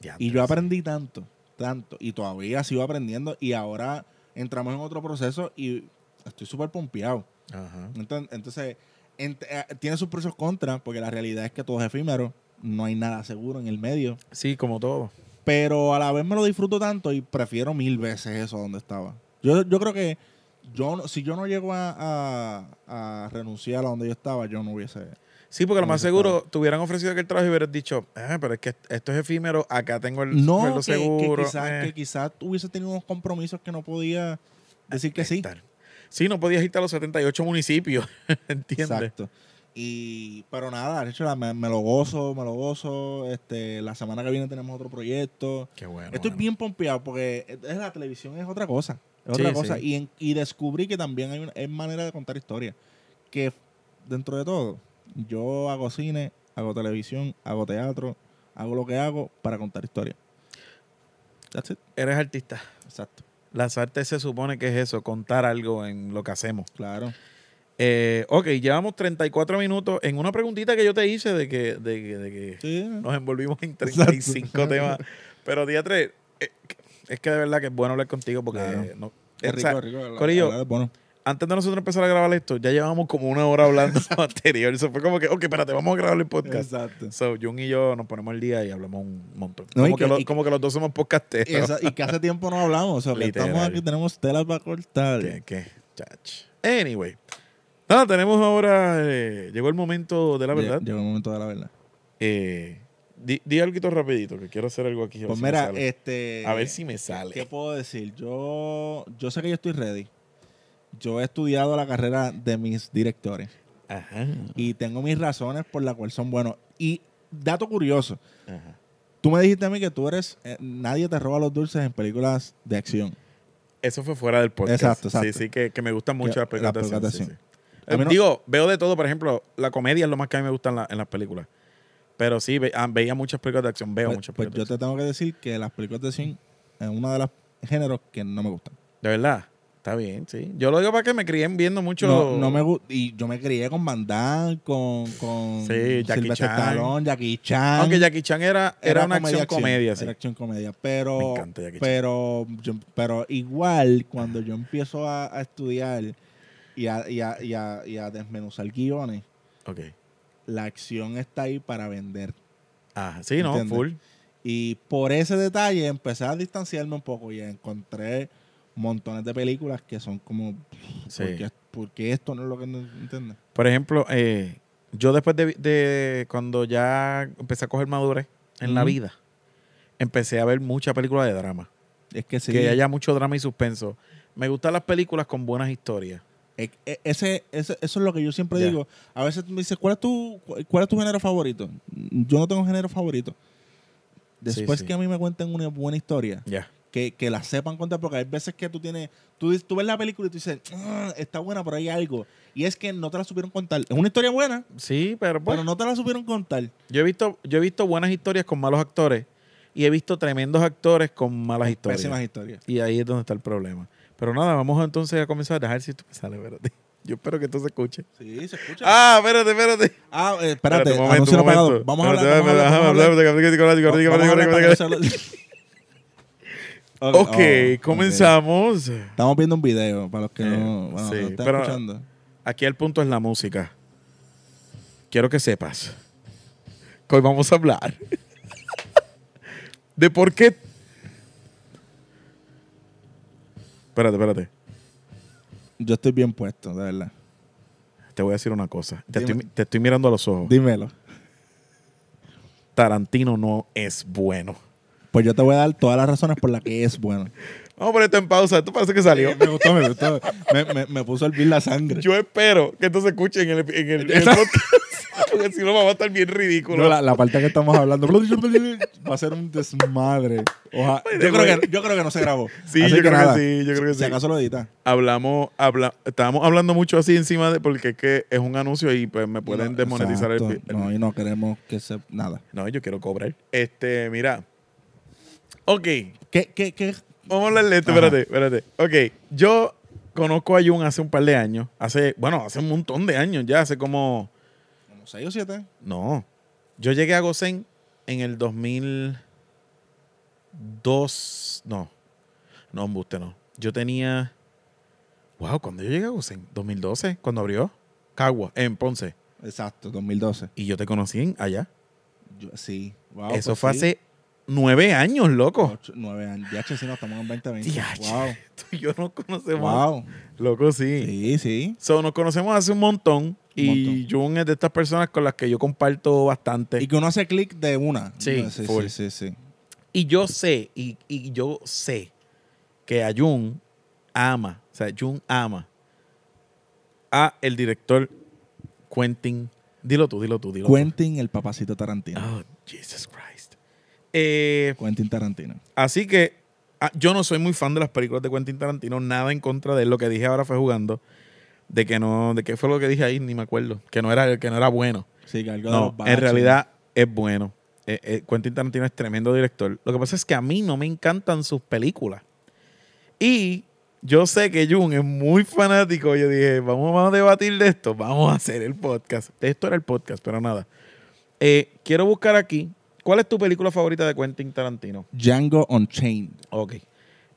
B: Ya,
D: Y yo aprendí tanto, tanto, y todavía sigo aprendiendo, y ahora entramos en otro proceso y estoy súper pompeado.
B: Ajá.
D: Entonces, entonces ent- eh, tiene sus pros y contras, porque la realidad es que todo es efímero, no hay nada seguro en el medio,
B: Sí, como todo.
D: pero a la vez me lo disfruto tanto y prefiero mil veces eso donde estaba. Yo, yo creo que yo si yo no llego a, a- a renunciar a donde yo estaba, yo no hubiese...
B: Sí, porque lo más
D: se
B: seguro, te hubieran ofrecido aquel trabajo y hubieras dicho, ah, pero es que esto es efímero, acá tengo el
D: No,
B: sueldo
D: que,
B: seguro.
D: que quizás
B: eh,
D: que quizás hubiese tenido unos compromisos que no podía decir que sí.
B: Sí, no podías irte a los 78 municipios, [laughs] ¿entiendes?
D: Exacto. Y, pero nada, de hecho, me, me lo gozo, me lo gozo. Este, la semana que viene tenemos otro proyecto.
B: Qué bueno.
D: Estoy
B: mano.
D: bien pompeado porque es- la televisión es otra cosa. Es
B: Sí,
D: otra cosa.
B: sí.
D: Y, en- y descubrí que también hay una es manera de contar historias. Que dentro de todo, yo hago cine, hago televisión, hago teatro, hago lo que hago para contar historias. That's it.
B: Eres artista.
D: Exacto.
B: Las artes se supone que es eso, contar algo en lo que hacemos.
D: Claro.
B: Eh, ok, llevamos 34 minutos en una preguntita que yo te hice de que, de, que- de que
D: Sí.
B: nos envolvimos en 35 temas. Pero día 3, es que de verdad que es bueno hablar contigo porque
D: Claro.
B: no,
D: Es
B: o sea,
D: rico, rico.
B: Corillo,
D: es bueno.
B: Antes de nosotros empezar a grabar esto, ya llevábamos como una hora hablando [laughs] anterior. Eso fue como que, ok, espérate, vamos a grabar el podcast.
D: Exacto.
B: So, Jun y yo nos ponemos al día y hablamos un montón.
D: No,
B: como, que,
D: que-
B: lo-
D: y-
B: como que los dos somos podcasteros.
D: Y, esa- y que hace tiempo no hablamos. O sea, que estamos aquí, tenemos telas para cortar.
B: ¿Qué? ¿Qué? Chach. Anyway. Nada, tenemos ahora. eh, llegó el momento de la verdad.
D: Llegó el momento de la verdad.
B: Eh, di, di algo rapidito, que quiero hacer algo aquí. a ver
D: Pues
B: si me
D: mira,
B: sale.
D: este.
B: a ver si me sale.
D: ¿Qué puedo decir? Yo, yo sé que yo estoy ready. Yo he estudiado la carrera de mis directores
B: Ajá.
D: y tengo mis razones por las cuales son buenos. Y dato curioso,
B: Ajá.
D: tú me dijiste a mí que tú eres, eh, nadie te roba los dulces en películas de acción.
B: Eso fue fuera del podcast.
D: Exacto, exacto.
B: Sí, sí, que, que me gustan mucho
D: Que-
B: las películas de acción. sí, sí.
D: No-
B: Digo, veo de todo, por ejemplo, la comedia es lo más que a mí me gusta en, la- en las películas. Pero sí, ve- ah, veía muchas películas de acción, veo
D: Pues,
B: muchas
D: pues
B: películas
D: yo te tengo que decir que las películas de acción es uno de los géneros que no me gustan.
B: De verdad. Está bien, sí. Yo lo digo para que me críen viendo mucho.
D: No, no me y yo me crié con Van Damme, con, con
B: Sí, Jackie Chan.
D: Stallone, Jackie Chan.
B: Aunque Jackie Chan era, era, una
D: comedia
B: acción comedia, sí.
D: Era acción comedia. Pero,
B: Me encanta Jackie Chan.
D: pero, yo- pero igual, cuando yo empiezo a, a estudiar y a, y, a, y, a, y a desmenuzar guiones,
B: Ok.
D: la acción está ahí para vender.
B: Ah, sí, no, full.
D: Y por ese detalle empecé a distanciarme un poco y encontré montones de películas que son como,
B: Sí.
D: ¿por, qué, por qué esto no es lo que no entiendes?
B: Por ejemplo, eh, yo después de, de cuando ya empecé a coger madurez en la vida, empecé a ver muchas películas de drama.
D: Es que sí.
B: Que haya mucho drama y suspenso. Me gustan las películas con buenas historias.
D: E- e- Ese, ese- eso es lo que yo siempre digo. A veces me dices, ¿cuál es tu, cu- cuál es tu género favorito? Yo no tengo género favorito. Después
B: sí.
D: que a mí me cuenten una buena historia,
B: Ya.
D: Que, que la sepan contar, porque hay veces que tú tienes, tú, tú ves la película y tú dices, "Ah, está buena, pero hay algo. Y es que no te la supieron contar. Es una historia buena,
B: Sí, pero pues,
D: pero no te la supieron contar.
B: yo he visto, yo he visto buenas historias con malos actores y he visto tremendos actores con malas historias.
D: Pésimas historias.
B: Y ahí es donde está el problema. Pero nada, vamos entonces a comenzar a dejar si esto me sale, espérate. [laughs] Yo espero que esto se escuche.
D: Sí, se escucha.
B: Ah, espérate, espérate.
D: Ah, eh, espérate,
B: un momento,
D: anuncio
B: un
D: apagado. Vamos a hablar,
B: Espérate,
D: vamos a hablar, [laughs]
B: Ok,
D: oh,
B: comenzamos.
D: ok. Estamos viendo un video para los que
B: Eh,
D: no bueno,
B: sí,
D: están
B: pero-
D: escuchando.
B: Aquí el punto es la música. Quiero que sepas que hoy vamos a hablar [laughs] de por qué. Espérate, espérate.
D: Yo estoy bien puesto, de verdad.
B: Te voy a decir una cosa. Te,
D: Dime.
B: estoy, te estoy mirando a los ojos.
D: Dímelo.
B: Tarantino no es bueno.
D: Pues yo te voy a dar todas las razones por las que es bueno.
B: Vamos a poner esto en pausa. Esto parece que salió.
D: Me gustó, me gustó. Me, me, me puso a hervir la sangre.
B: Yo espero que esto se escuche en el, en el, en el
D: Exacto.
B: podcast. Porque si no, va a estar bien ridículo.
D: No, la, la parte que estamos hablando va a ser un desmadre. Oja- yo, creo que, yo creo que no se grabó.
B: Sí,
D: Así
B: yo creo
D: nada,
B: que sí, yo creo que
D: si
B: sí.
D: acaso lo edita.
B: hablamos, habla, estábamos hablando mucho así encima de porque es que es un anuncio y pues me pueden
D: No,
B: desmonetizar el,
D: exacto.
B: el-
D: No, y no queremos que se... Nada.
B: No, yo quiero cobrar. Este, mira. Ok,
D: ¿Qué, qué, qué?
B: vamos a hablar de esto,
D: Ajá.
B: espérate, espérate. Ok, yo conozco a Jun hace un par de años. Hace, bueno, hace un montón de años ya, hace como.
D: Como seis o siete.
B: No. Yo llegué a Gosen en el 2002. No. No, embuste, no. Yo tenía. Wow, cuando yo llegué a Gosen? 2012, cuando abrió Cagua, en Ponce.
D: Exacto, 2012.
B: Y yo te conocí en- allá.
D: Yo- sí. Wow,
B: Eso
D: pues
B: fue
D: sí.
B: hace nueve años, loco.
D: Ocho, nueve años. Ya, sí, no, estamos en 2020.
B: Diache,
D: Wow.
B: Tú y yo nos conocemos.
D: Wow.
B: Loco, sí.
D: Sí, sí.
B: So, nos conocemos hace un montón. y. Jun es de estas personas con las que yo comparto bastante.
D: Y que uno hace clic de una.
B: Sí,
D: sí, sí, sí, sí.
B: Y yo sé, y, y yo sé que a Jun ama, o sea, Jun ama a el director Quentin. Dilo tú, dilo tú, dilo
D: Quentin, el papacito Tarantino.
B: Oh, Jesus Christ. Eh,
D: Quentin Tarantino.
B: así que ah, yo no soy muy fan de las películas de Quentin Tarantino, nada en contra de él. Lo que dije ahora fue jugando. De que no, de qué fue lo que dije ahí, ni me acuerdo. Que no era, que no era bueno.
D: Sí, que algo de
B: No,
D: los baches.
B: en realidad es bueno. Eh, eh, Quentin Tarantino es tremendo director. Lo que pasa es que a mí no me encantan sus películas. Y yo sé que Jun es muy fanático. Yo dije, vamos, vamos a debatir de esto. Vamos a hacer el podcast. Esto era el podcast, pero nada. Eh, quiero buscar aquí. ¿Cuál es tu película favorita de Quentin Tarantino?
D: Django Unchained.
B: Ok.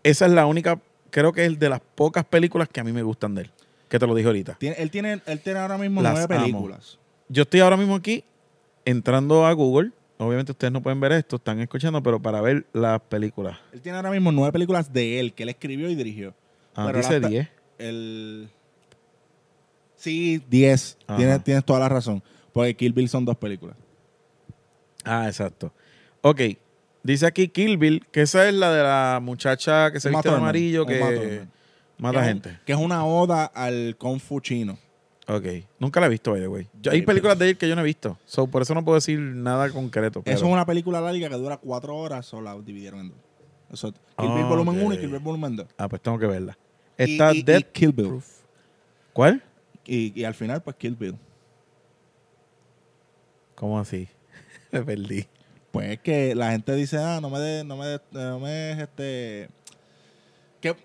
B: Esa es la única, creo que es de las pocas películas que a mí me gustan de él. Que te lo dije ahorita.
D: Tiene- él, tiene, él tiene ahora mismo
B: Las
D: nueve
B: amo.
D: películas.
B: Yo estoy ahora mismo aquí entrando a Google. Obviamente ustedes no pueden ver esto, están escuchando, pero para ver las películas.
D: Él tiene ahora mismo nueve películas de él que él escribió y dirigió.
B: Ah,
D: Pero
B: dice 10.
D: El... Sí, 10.
B: Ajá.
D: Tienes, tienes toda la razón. Porque Kill Bill son dos películas.
B: Ah, exacto. Ok. Dice aquí Kill Bill, que esa es la de la muchacha que se viste de amarillo que mata
D: Que es-
B: gente.
D: Que es una oda al Kung Fu chino.
B: Ok. Nunca la he visto, by the way. Yo- hay películas de él que yo no he visto. So, por eso no puedo decir nada concreto. pero-
D: Eso es una película larga que dura cuatro horas o la dividieron en dos. Eso, Kill Bill
B: Ah,
D: volumen
B: ok.
D: 1 y Kill Bill volumen 2.
B: Ah, pues tengo que verla. Está
D: y,
B: Dead
D: y Kill Bill.
B: Proof. ¿Cuál?
D: Y, y al final, pues Kill Bill.
B: ¿Cómo así? [laughs] Me perdí.
D: Pues es que la gente dice, ah, no me de, no me de- no me este. Que,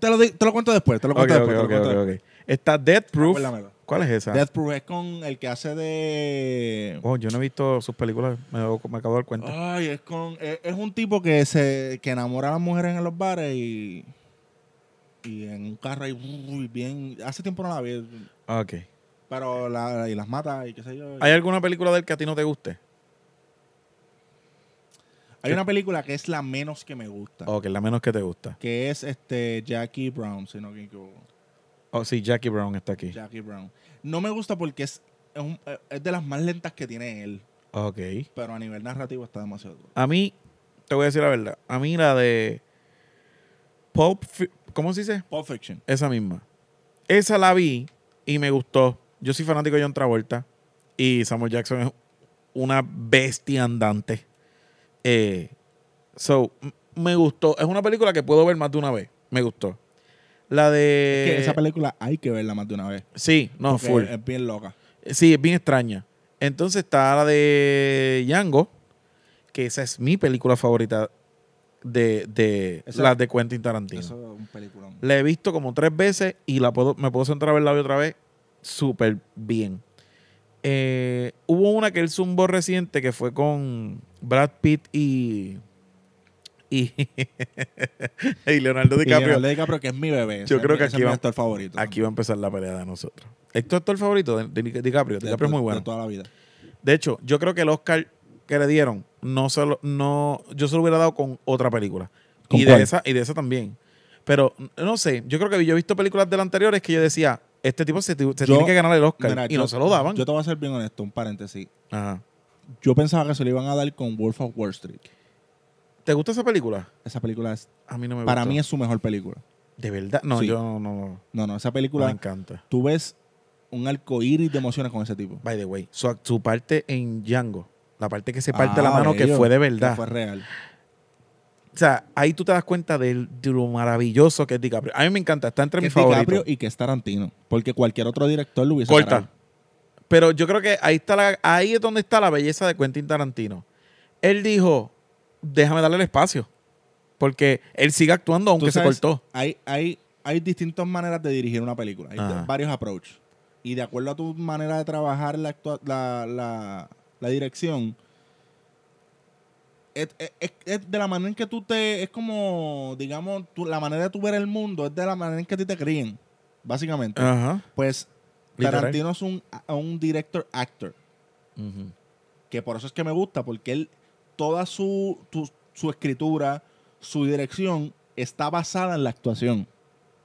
D: te, lo, te lo cuento después, te lo cuento después. te lo cuento después.
B: Está Dead Proof.
D: Acuérdamelo.
B: ¿Cuál es esa?
D: Death Proof es con el que hace de.
B: Oh, yo no he visto sus películas. Me, me acabo de dar cuenta.
D: Ay, es con. Es, es un tipo que se que enamora a las mujeres en los bares y. Y en un carro ahí, uy, bien. Hace tiempo no la vi.
B: Ok.
D: Pero la, y las mata y qué sé yo.
B: ¿Hay alguna película de él que a ti no te guste?
D: Hay una película que es la menos que me gusta.
B: O que es la menos que te gusta.
D: Que es este Jackie Brown, si no me equivoco.
B: Oh, sí, Jackie Brown está aquí.
D: Jackie Brown. No me gusta porque es, es, un- es de las más lentas que tiene él.
B: Ok.
D: Pero a nivel narrativo está demasiado duro.
B: A mí, te voy a decir la verdad. A mí la de Pulp, ¿cómo se dice?
D: Pulp Fiction.
B: Esa misma. Esa la vi y me gustó. Yo soy fanático de John Travolta y Samuel Jackson es una bestia andante. Eh, so, me gustó. Es una película que puedo ver más de una vez. Me gustó. La de...
D: que esa película hay que verla más de una vez.
B: Sí, no,
D: porque
B: full.
D: Es bien loca.
B: Sí, es bien extraña. Entonces está la de Django, que esa es mi película favorita de, de
D: Esa-
B: las de Quentin Tarantino.
D: Eso es un peliculón.
B: La he visto como tres veces y la puedo, me puedo sentar a verla hoy otra vez súper bien. Eh, hubo una que él zumbó reciente que fue con Brad Pitt y, y, [laughs] y Leonardo
D: Y
B: DiCaprio.
D: Leonardo DiCaprio, que es mi bebé.
B: Yo creo que aquí va-
D: actor favorito.
B: Aquí va a empezar la pelea de nosotros. ¿Es tu actor favorito de, de DiCaprio?
D: De-
B: DiCaprio es muy
D: de-
B: bueno.
D: De toda la vida.
B: De hecho, yo creo que el Oscar que le dieron, no se lo- no, yo se lo hubiera dado con otra película.
D: ¿Con
B: Y
D: cuál?
B: de esa, y de esa también. Pero no sé, yo creo que yo he visto películas del anteriores que yo decía, este tipo se, se
D: Yo-
B: tiene que ganar el Oscar.
D: Mira,
B: y
D: yo-
B: no se lo daban.
D: Yo te voy a ser bien honesto, un paréntesis.
B: Ajá.
D: Yo pensaba que se lo iban a dar con Wolf of Wall Street.
B: ¿Te gusta esa película?
D: Esa película es,
B: A mí no me
D: para
B: gustó.
D: mí es su mejor película.
B: De verdad. No,
D: Sí.
B: yo no, no, no.
D: No, esa película,
B: me encanta.
D: tú ves un arco iris de emociones con ese tipo.
B: By the way, su, su parte en Django, la parte que se parte la
D: Ah,
B: mano que fue de
D: que
B: verdad.
D: fue real.
B: O sea, ahí tú te das cuenta de, lo maravilloso que es DiCaprio. A mí me encanta, está entre
D: Que
B: mis
D: es DiCaprio
B: favoritos.
D: y que es Tarantino. Porque cualquier otro director lo hubiese
B: Corta.
D: parado.
B: Pero yo creo que ahí está la, ahí es donde está la belleza de Quentin Tarantino. Él dijo, déjame darle el espacio. Porque él sigue actuando aunque se cortó.
D: Hay, hay, hay distintas maneras de dirigir una película. Hay
B: Ajá.
D: varios approaches. Y de acuerdo a tu manera de trabajar la, la, la dirección, es, es- es- de la manera en que tú te... Es como, digamos, tú- la manera de tú ver el mundo es de la manera en que a ti te críen, básicamente.
B: Ajá.
D: Pues
B: Literal.
D: Tarantino es un, a- un director actor. Que por eso es que me gusta, porque él, toda su, tu- su escritura, su dirección, está basada en la actuación,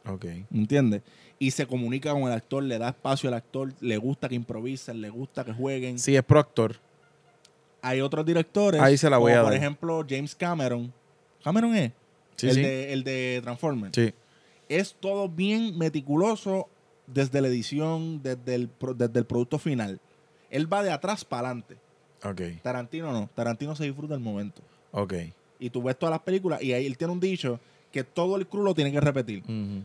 B: Ok.
D: ¿entiendes? Y se comunica con el actor, le da espacio al actor, le gusta que improvisen, le gusta que jueguen.
B: Sí, es pro actor.
D: Hay otros directores,
B: Ahí se la voy
D: como
B: a
D: por
B: dar.
D: ejemplo James Cameron. ¿Cameron es?
B: Sí,
D: el,
B: sí.
D: De, el de Transformers.
B: Sí.
D: Es todo bien meticuloso desde la edición, desde el, desde el producto final. Él va de atrás para adelante.
B: Ok.
D: Tarantino no. Tarantino se disfruta el momento.
B: Ok.
D: y tú ves todas las películas y ahí él tiene un dicho que todo el crew lo tiene que repetir.
B: Ujú.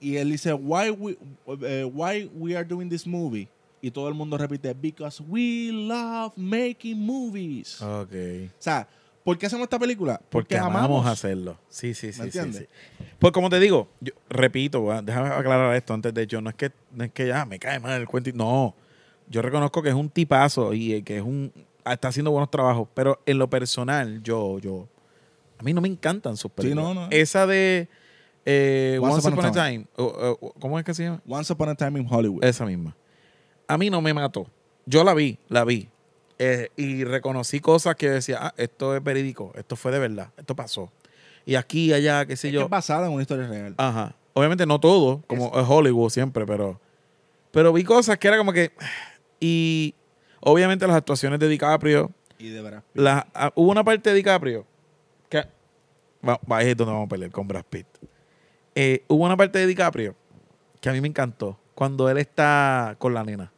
D: Y él dice, why we, eh, why we are doing this movie? Y todo el mundo repite, because we love making movies.
B: Ok.
D: O sea, ¿Por qué hacemos esta película?
B: Porque amamos hacerlo. Sí, sí, sí.
D: ¿Me
B: sí,
D: entiendes?
B: sí. Pues como te digo, yo, repito, ¿verdad? déjame aclarar esto antes de yo. No es que, no es que ya me cae mal el cuento. No. Yo reconozco que es un tipazo y eh, que es un. Está haciendo buenos trabajos. Pero en lo personal, yo, yo. A mí no me encantan sus películas.
D: no, no.
B: Esa de. eh,
D: Once
B: Once,
D: Upon a
B: Time. ¿Cómo es que se llama?
D: Once Upon a Time in Hollywood.
B: Esa misma. A mí no me mató. Yo la vi, la vi. Eh, y reconocí cosas que decía, ah, esto es verídico, esto fue de verdad, esto pasó. Y aquí, allá, qué sé
D: Es que
B: yo.
D: es basada en una historia real.
B: Ajá. Obviamente no todo, como es Hollywood siempre, pero. Pero vi cosas que era como que. Y obviamente las actuaciones de DiCaprio.
D: Y de verdad.
B: la- ah, hubo una parte de DiCaprio que. Va, va, es donde vamos a pelear con Brad Pitt. Eh, hubo una parte de DiCaprio que a mí me encantó. Cuando él está con la nena.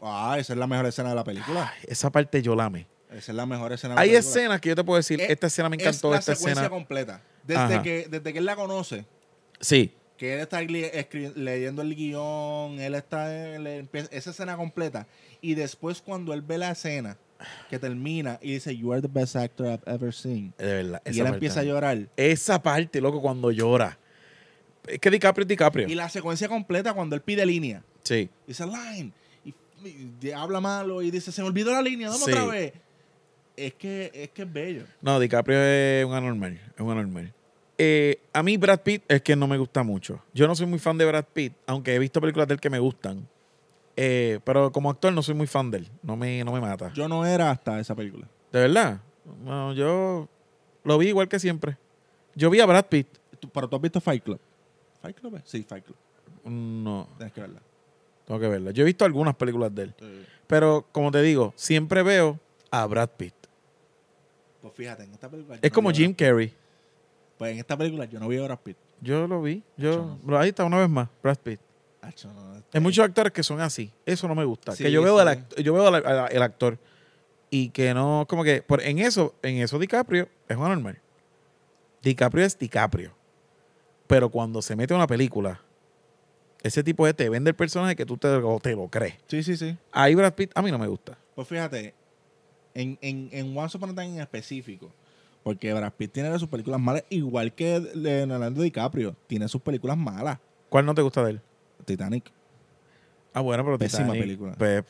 D: Ah, esa es la mejor escena de la película.
B: Ay, esa parte yo la amé.
D: Esa es la mejor escena de la
B: Hay escenas que yo te puedo decir,
D: Es-
B: esta escena me encantó,
D: es la
B: esta
D: secuencia
B: escena.
D: completa. Desde
B: Ajá.
D: que, desde que él la conoce,
B: Sí,
D: que él está leyendo el guion, él está él esa escena completa. Y después cuando él ve la escena, que termina y dice, You are the best actor I've ever seen.
B: de verdad.
D: Y él
B: parte
D: empieza a llorar.
B: Esa parte, loco, cuando llora. Es que DiCaprio es DiCaprio.
D: Y la secuencia completa cuando él pide línea.
B: Sí.
D: Dice line. Habla malo y dice, se me olvidó la línea, dame
B: Sí.
D: otra vez. Es que, es que es bello.
B: No, DiCaprio es un anormal. Es un anormal. Eh, a mí Brad Pitt es que no me gusta mucho. Yo no soy muy fan de Brad Pitt, aunque he visto películas de él que me gustan. Eh, pero como actor no soy muy fan de él. No me, no me mata.
D: Yo no era hasta esa película.
B: ¿De verdad? Bueno, yo lo vi igual que siempre. Yo vi a Brad Pitt.
D: Tú- Pero tú has visto Fight Club. ¿Fight Club? es? Sí, Fight Club.
B: No,
D: Tienes que verla.
B: Tengo que verla. Yo he visto algunas películas de él. Pero como te digo, siempre veo a Brad Pitt.
D: Pues fíjate, en esta película.
B: Es
D: no
B: como Jim Carrey.
D: Pues en esta película yo no vi a Brad Pitt.
B: Yo lo vi. Yo, Ahí está, una vez más, Brad Pitt.
D: Acho, no, este-
B: Hay muchos actores que son así. Eso no me gusta.
D: Sí,
B: que yo veo, al yo veo el actor y que no, como que, por, en eso, en eso DiCaprio es un anormal. DiCaprio es DiCaprio. Pero cuando se mete a una película, ese tipo de te vende el personaje que tú te, lo- te lo crees.
D: Sí, sí, sí.
B: Ahí Brad Pitt a mí no me gusta.
D: Pues fíjate, en, en, en Once Upon a Time en específico, porque Brad Pitt tiene sus películas malas, igual que Leonardo DiCaprio, tiene sus películas malas.
B: ¿Cuál no te gusta de él?
D: Titanic
B: Ah, bueno, pero
D: Pésima
B: Titanic,
D: película.
B: pues,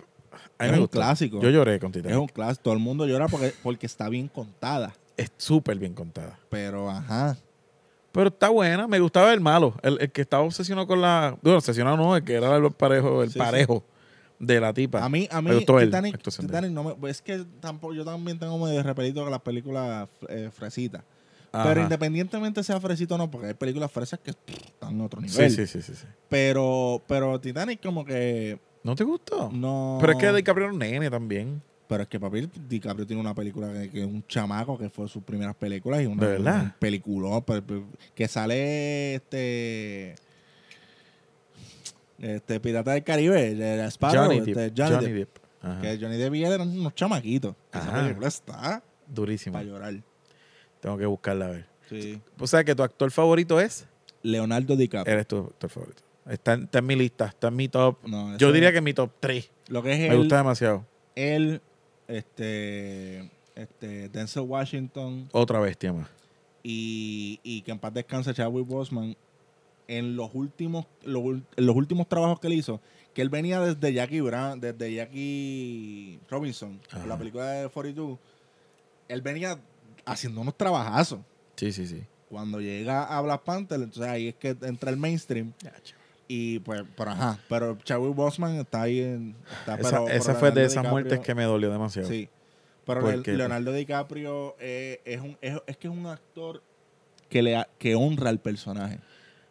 B: a mí
D: Es
B: me
D: un
B: gustó.
D: clásico.
B: Yo lloré con Titanic.
D: es un clásico. Todo el mundo llora porque, porque está bien contada.
B: Es súper bien contada.
D: Pero, ajá.
B: Pero está buena. Me gustaba el malo. El, el que estaba obsesionado con la. Bueno, obsesionado no, el que era el parejo, el
D: Sí, sí.
B: parejo de la tipa.
D: A mí, a mí Titanic,
B: él.
D: Titanic no me, es que tampoco, yo también tengo medio repelito con las películas eh, fresitas.
B: Ajá.
D: Pero independientemente sea fresito o no, porque hay películas fresas que pff, están en otro
B: Sí,
D: nivel.
B: sí, sí, sí, sí.
D: Pero, pero Titanic como que
B: ¿No te gustó?
D: no...
B: Pero es que DiCaprio era un nene también.
D: Pero es que papi, DiCaprio tiene una película que, que es un chamaco que fue sus primeras películas y una,
B: ¿De verdad?
D: un peliculón que sale este este Pirata del Caribe, de Sparrow,
B: Johnny
D: este,
B: Depp.
D: Johnny
B: Johnny
D: Depp. Que Johnny Depp y él eran unos chamaquitos. Esa película está
B: Durísimo.
D: para llorar.
B: Tengo que buscarla a ver.
D: Sí.
B: O sea, que tu actor favorito es.
D: Leonardo DiCaprio.
B: Eres tu actor favorito. Está en, está en mi lista, está en mi top.
D: No,
B: Yo diría que en mi top 3.
D: lo que es
B: Me gusta demasiado.
D: él, este, este, Denzel Washington,
B: Otra bestia más.
D: y, y que en paz descanse Chadwick Boseman en los últimos los, en los últimos trabajos que él hizo que él venía desde Jackie Brown desde Jackie Robinson la película de 42 él venía haciendo unos trabajazos
B: Sí, sí, sí.
D: cuando llega a Black Panther entonces ahí es que entra el mainstream y pues pero ajá pero Chadwick Boseman está ahí en está,
B: Esa,
D: pero-
B: esa
D: pero
B: fue de esas
D: DiCaprio-
B: muertes que me dolió demasiado.
D: Sí. Pero
B: ¿Por
D: Le-
B: qué?
D: Leonardo DiCaprio eh, es, un, es, es que es un actor que, le, que honra al personaje.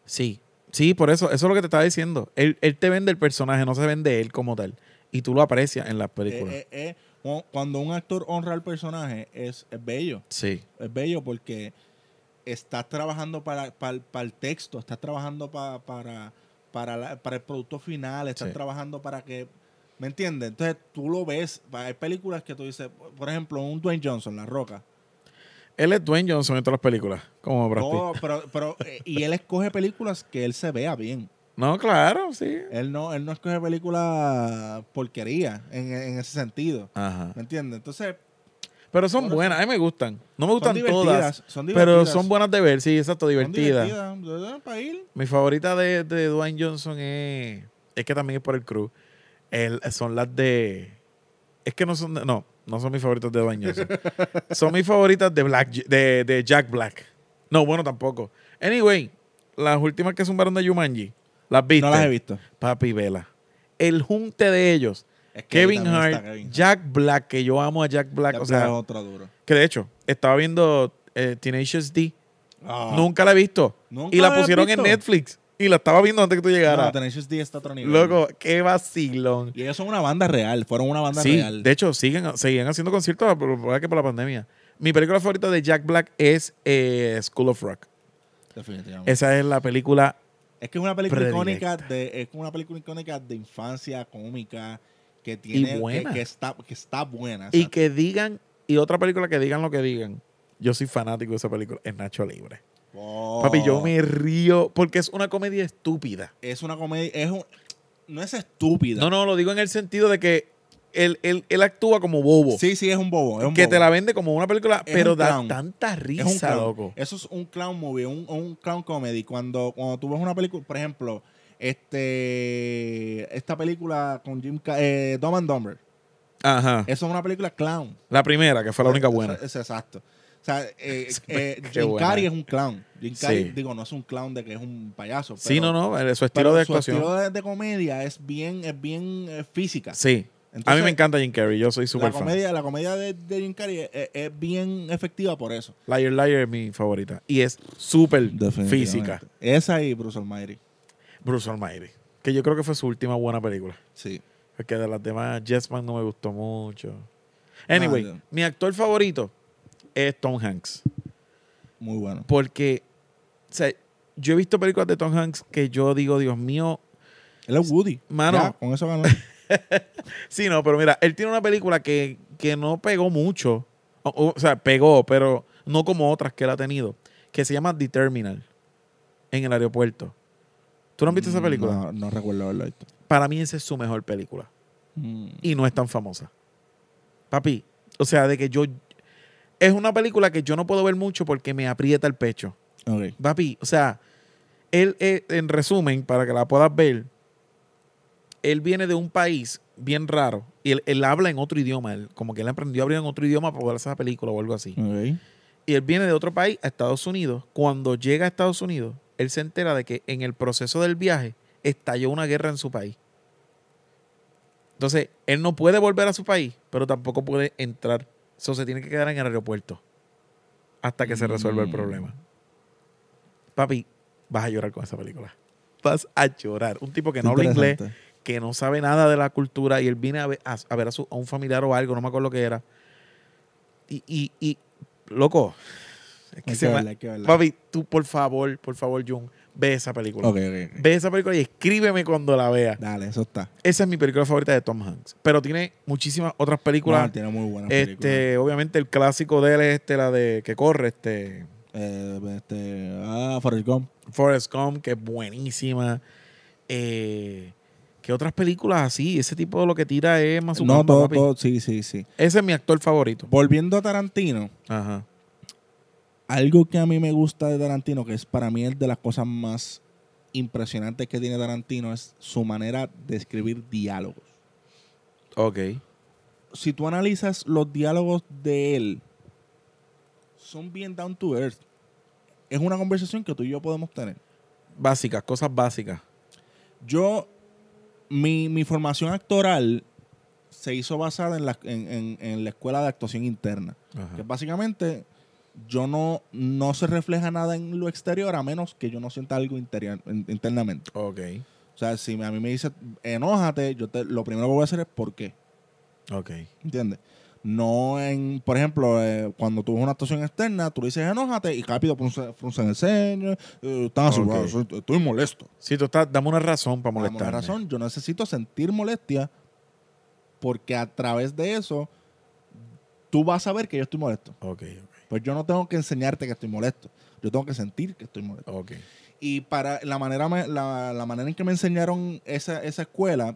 B: Sí, sí, por eso, eso es lo que te estaba diciendo. Él, él te vende el personaje, no se vende él como tal. Y tú lo aprecias en las películas.
D: Eh, eh, eh, cu- cuando un actor honra al personaje es, es bello.
B: sí,
D: Es bello porque estás trabajando para, para, para el texto, estás trabajando pa- para, para, la- para el producto final, estás
B: Sí.
D: trabajando para que... ¿Me entiendes? Entonces tú lo ves. Hay películas que tú dices, por ejemplo, un Dwayne Johnson, La Roca.
B: él es Dwayne Johnson en todas las películas, como Brad.
D: No, pero, pero, eh, y él escoge películas que él se vea bien.
B: No, claro, sí.
D: Él no, él no escoge películas porquería en, en ese sentido.
B: Ajá.
D: ¿Me entiendes? Entonces,
B: Pero son buenas, a mí me gustan. No me gustan
D: divertidas,
B: todas,
D: son
B: pero
D: divertidas.
B: son buenas de ver, sí, exacto,
D: Son
B: divertidas.
D: divertidas, Para ir.
B: Mi favorita de, de Dwayne Johnson es. Es que también es por el crew. El- son las de. Es que no son. no, no son mis favoritas de Dwayne Johnson. [laughs] son mis favoritas de, Black, de, de Jack Black. No, bueno, tampoco. Anyway, las últimas que zumbaron de Jumanji. ¿Las viste?
D: No las he visto.
B: Papi Vela. El junte de ellos.
D: Es que ahí
B: Kevin Hart,
D: Kevin.
B: Jack Black, que yo amo a Jack Black.
D: Jack
B: o sea,
D: Black es otro duro.
B: que de hecho, estaba viendo eh, Tenacious D.
D: Ah.
B: Nunca la he visto.
D: ¿Nunca
B: y
D: la
B: pusieron
D: visto?
B: en Netflix. Y la estaba viendo antes que tú llegaras.
D: No, Tenacious D está otro nivel.
B: Loco, qué vacilón.
D: Y ellos son una banda real. Fueron una banda
B: Sí,
D: real.
B: de hecho, siguen, seguían haciendo conciertos por, por, que por la pandemia. Mi película favorita de Jack Black es eh, School of Rock.
D: Definitivamente.
B: Esa es la película.
D: Es que es una película
B: Predilecta.
D: icónica de, es una película icónica de infancia, cómica, que tiene que-
B: buena.
D: Que, está, que está buena.
B: Y que digan, y otra película que digan lo que digan. Yo soy fanático de esa película. Es Nacho Libre.
D: Oh.
B: Papi, yo me río porque es una comedia estúpida.
D: Es una comedia, es un, no es estúpida.
B: No, no, lo digo en el sentido de que él, él- él actúa como bobo.
D: Sí, sí, es un bobo. Es un
B: que
D: bobo.
B: te la vende como una película,
D: Es
B: pero
D: un
B: da
D: clown.
B: tanta
D: Es un
B: risa, loco.
D: Eso es un clown movie, un, un clown comedy. Cuando, cuando tú ves una película, por ejemplo, este esta película con Jim Ca- eh, Dumb and Dumber.
B: Ajá.
D: Eso es una película clown.
B: La primera, que fue la única buena.
D: Es, es exacto. O sea, eh, [laughs] eh, Jim. Carrey es un clown. Jim Carrey,
B: Sí.
D: digo, no es un clown de que es un payaso.
B: sí, no, no, su estilo de
D: su
B: actuación.
D: estilo de, de comedia es bien, es bien eh, física.
B: Sí. a mí me encanta Jim Carrey, yo soy súper fan.
D: comedia, la comedia de, de Jim Carrey es, es- es bien efectiva por eso.
B: Liar Liar es mi favorita. Y es súper física.
D: Esa y Bruce Almighty.
B: Bruce Almighty. Que yo creo que fue su última buena película.
D: Sí.
B: Porque de las demás, Jessman no me gustó mucho. Anyway,
D: No,
B: mi actor favorito es Tom Hanks.
D: Muy bueno.
B: Porque, o sea, yo he visto películas de Tom Hanks que yo digo, Dios mío,
D: Él es Woody.
B: Mano.
D: Ya, con eso ganó. [laughs]
B: Sí, no, pero mira, él tiene una película que, que no pegó mucho. O, o- o sea, pegó, pero no como otras que él ha tenido. Que se llama The Terminal. En el aeropuerto. ¿Tú no has visto esa película?
D: No, no recuerdo haberlo visto.
B: Para mí esa es su mejor película.
D: Mm.
B: Y no es tan famosa. Papi, o sea, de que yo... Es una película que yo no puedo ver mucho porque me aprieta el pecho.
D: Ok.
B: Papi, o sea, él, en resumen, para que la puedas ver, él viene de un país bien raro y él, él habla en otro idioma. Él- como que él aprendió a hablar en otro idioma para poder hacer esa película o algo así.
D: Ok.
B: Y él viene de otro país a Estados Unidos. Cuando llega a Estados Unidos, él se entera de que en el proceso del viaje estalló una guerra en su país. Entonces, él no puede volver a su país, pero tampoco puede entrar. Eso se tiene que quedar en el aeropuerto hasta que se resuelva el
D: Mm.
B: problema. Papi, vas a llorar con esa película. Vas a llorar. Un tipo que no habla inglés, que no sabe nada de la cultura y él viene a ver a, a ver a, su- a un familiar o algo, no me acuerdo lo que era. Y, y, y loco, es que se me- papi, tú por favor, por favor, Jun, ve esa película.
D: Ok, ok, ok.
B: Ve esa película y escríbeme cuando la veas.
D: Dale, eso está.
B: Esa es mi película favorita de Tom Hanks. Pero tiene muchísimas otras películas.
D: No, tiene muy buenas películas.
B: este, obviamente el clásico de él es este, la de que corre, este,
D: Eh, este, ah, Forrest Gump.
B: Forrest Gump, que es buenísima. Eh, ¿Qué otras películas así? Ese tipo de lo que tira es más
D: No, todo, todo, sí, sí, sí.
B: Ese es mi actor favorito.
D: Volviendo a Tarantino,
B: Ajá.
D: Algo que a mí me gusta de Tarantino, que es para mí el de las cosas más impresionantes que tiene Tarantino, es su manera de escribir diálogos.
B: Ok.
D: Si tú analizas los diálogos de él, son bien down to earth. Es una conversación que tú y yo podemos tener.
B: Básicas, cosas básicas.
D: Yo, mi, mi formación actoral se hizo basada en la, en, en- en la escuela de actuación interna.
B: Ajá.
D: Que básicamente yo no, no se refleja nada en lo exterior a menos que yo no sienta algo interior, in- internamente.
B: Ok.
D: O sea, si a mí me dice enójate, yo te, lo primero que voy a hacer es por qué.
B: Ok.
D: ¿Entiendes? No en, por ejemplo, eh, cuando tú ves una actuación externa, tú le dices enójate y rápido frunce, frunce en el ceño, eh, estás
B: Ok.
D: soy- estoy molesto.
B: Si tú estás, dame una razón para
D: Por alguna
B: molestar.
D: razón, yo necesito sentir molestia porque a través de eso tú vas a ver que yo estoy molesto.
B: Ok,
D: Pues yo no tengo que enseñarte que estoy molesto. Yo tengo que sentir que estoy molesto.
B: ok. Ok.
D: Y para la manera, la, la manera en que me enseñaron esa, esa escuela,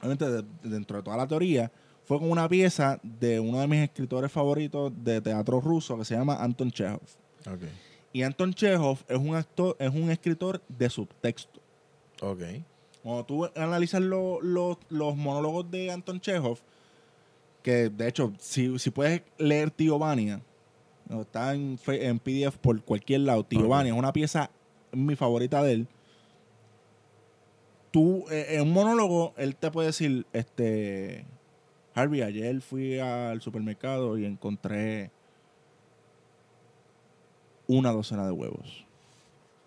D: obviamente de- dentro de toda la teoría, fue con una pieza de uno de mis escritores favoritos de teatro ruso que se llama Anton Chekhov.
B: Ok.
D: Y Anton Chekhov es un actor, es un escritor de subtexto.
B: Ok.
D: Cuando tú analizas lo- lo- los monólogos de Anton Chekhov, que de hecho, si, si puedes leer Tío Vania, ¿no? está en, PDF por cualquier lado. Vania es una pieza mi favorita de él. Tú, eh, en un monólogo, él te puede decir, este, Harvey, ayer fui al supermercado y encontré una docena de huevos.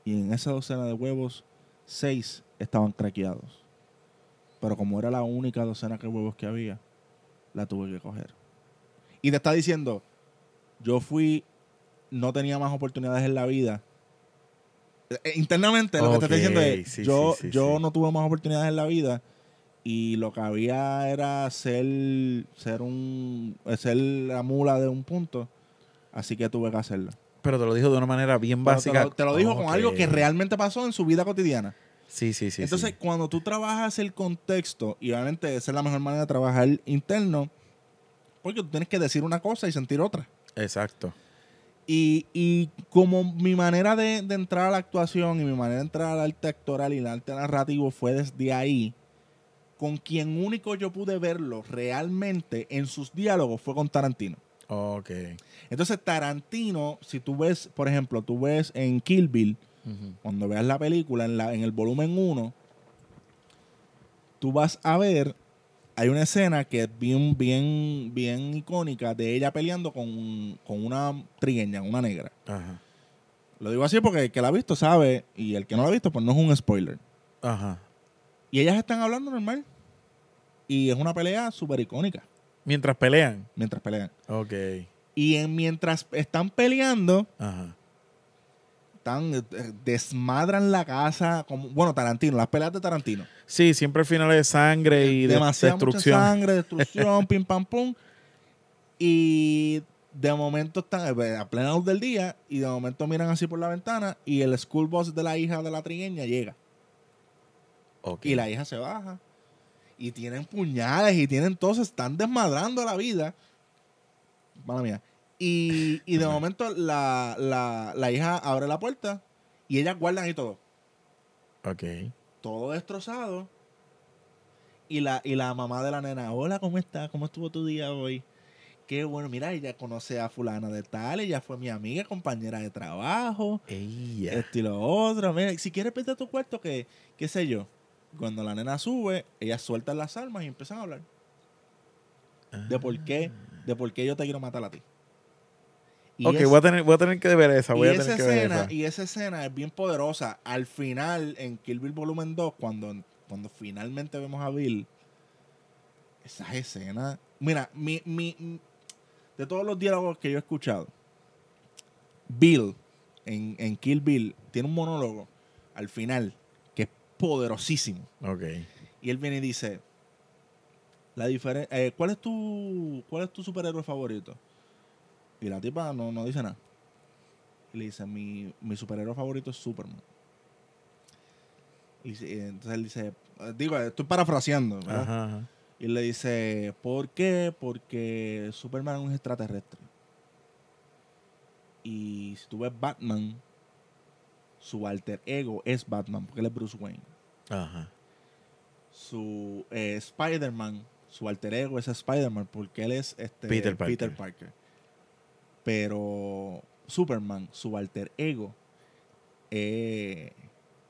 D: Y en esa docena de huevos, seis estaban craqueados. Pero como era la única docena de huevos que había, la tuve que coger. Y te está diciendo, yo fui, no tenía más oportunidades en la vida. Eh, Internamente lo que te está
B: Ok,
D: diciendo es,
B: sí,
D: yo,
B: sí, sí,
D: yo no tuve más oportunidades en la vida y lo que había era ser, ser, un, ser la mula de un punto, así que tuve que hacerlo.
B: Pero te lo dijo de una manera bien
D: Pero
B: básica.
D: Te lo, te lo dijo con algo que realmente pasó en su vida cotidiana.
B: Sí, sí, sí.
D: Entonces,
B: sí.
D: cuando tú trabajas el contexto, y obviamente esa es la mejor manera de trabajar interno, porque tú tienes que decir una cosa y sentir otra.
B: Exacto.
D: Y, y como mi manera de, de entrar a la actuación y mi manera de entrar al arte actoral y el arte narrativo fue desde ahí, con quien único yo pude verlo realmente en sus diálogos fue con Tarantino.
B: Ok.
D: Entonces, Tarantino, si tú ves, por ejemplo, tú ves en Kill Bill, cuando veas la película en, la, en el volumen 1, tú vas a ver, hay una escena que es bien, bien, bien icónica de ella peleando con, con una trigueña, una negra.
B: Ajá.
D: Lo digo así porque el que la ha visto sabe, y el que no la ha visto, pues no es un spoiler.
B: Ajá.
D: Y ellas están hablando normal. Y es una pelea súper icónica
B: Mientras pelean.
D: mientras pelean.
B: Ok.
D: Y en, mientras están peleando,
B: Ajá.
D: Están, eh, desmadran la casa. Como, bueno, Tarantino, las peleas de Tarantino.
B: Sí, siempre al final es sangre y de-
D: demasiada mucha
B: destrucción.
D: sangre, destrucción, [laughs] pim pam pum. Y de momento están eh, a plena luz del día y de momento miran así por la ventana y el school bus de la hija de la trigueña llega. Y la hija se baja. Y tienen puñales y tienen todo, se están desmadrando la vida. Mala mía. Y, y de momento la, la, la hija abre la puerta y ellas guardan ahí todo.
B: Ok.
D: todo destrozado. Y la, y la mamá de la nena, hola, ¿cómo estás? ¿Cómo estuvo tu día hoy? Qué bueno, mira, ella conoce a fulana de tal, ella fue mi amiga, compañera de trabajo,
B: Ella.
D: esto y lo otro. Mira, si quieres vete a tu cuarto, que, qué sé yo. Cuando la nena sube, ellas sueltan las armas y empiezan a hablar de por qué, de por qué yo te quiero matar a ti. Y
B: ok,
D: es-
B: voy, a tener, voy a tener que ver esa. Voy
D: y
B: a
D: esa,
B: tener que ver
D: escena,
B: esa.
D: y esa escena es bien poderosa. Al final, en Kill Bill Volumen 2, cuando, cuando finalmente vemos a Bill, esas escenas. Mira, mi, mi, de todos los diálogos que yo he escuchado, Bill, en, en Kill Bill, tiene un monólogo al final que es poderosísimo.
B: Ok.
D: Y él viene y dice, la eh, ¿cuál es tu cuál es tu superhéroe favorito? Y la tipa no, no dice nada. Y le dice, mi, mi superhéroe favorito es Superman. Y y entonces él dice, eh, digo, estoy parafraseando, ¿verdad?
B: Ajá, ajá.
D: Y le dice, ¿por qué? Porque Superman es un extraterrestre. Y si tú ves Batman, su alter ego es Batman, porque él es Bruce Wayne
B: Ajá.
D: su eh, Spider-Man, su alter ego es Spider-Man porque él es este,
B: Peter Parker.
D: Parker. Pero Superman, su alter ego, eh,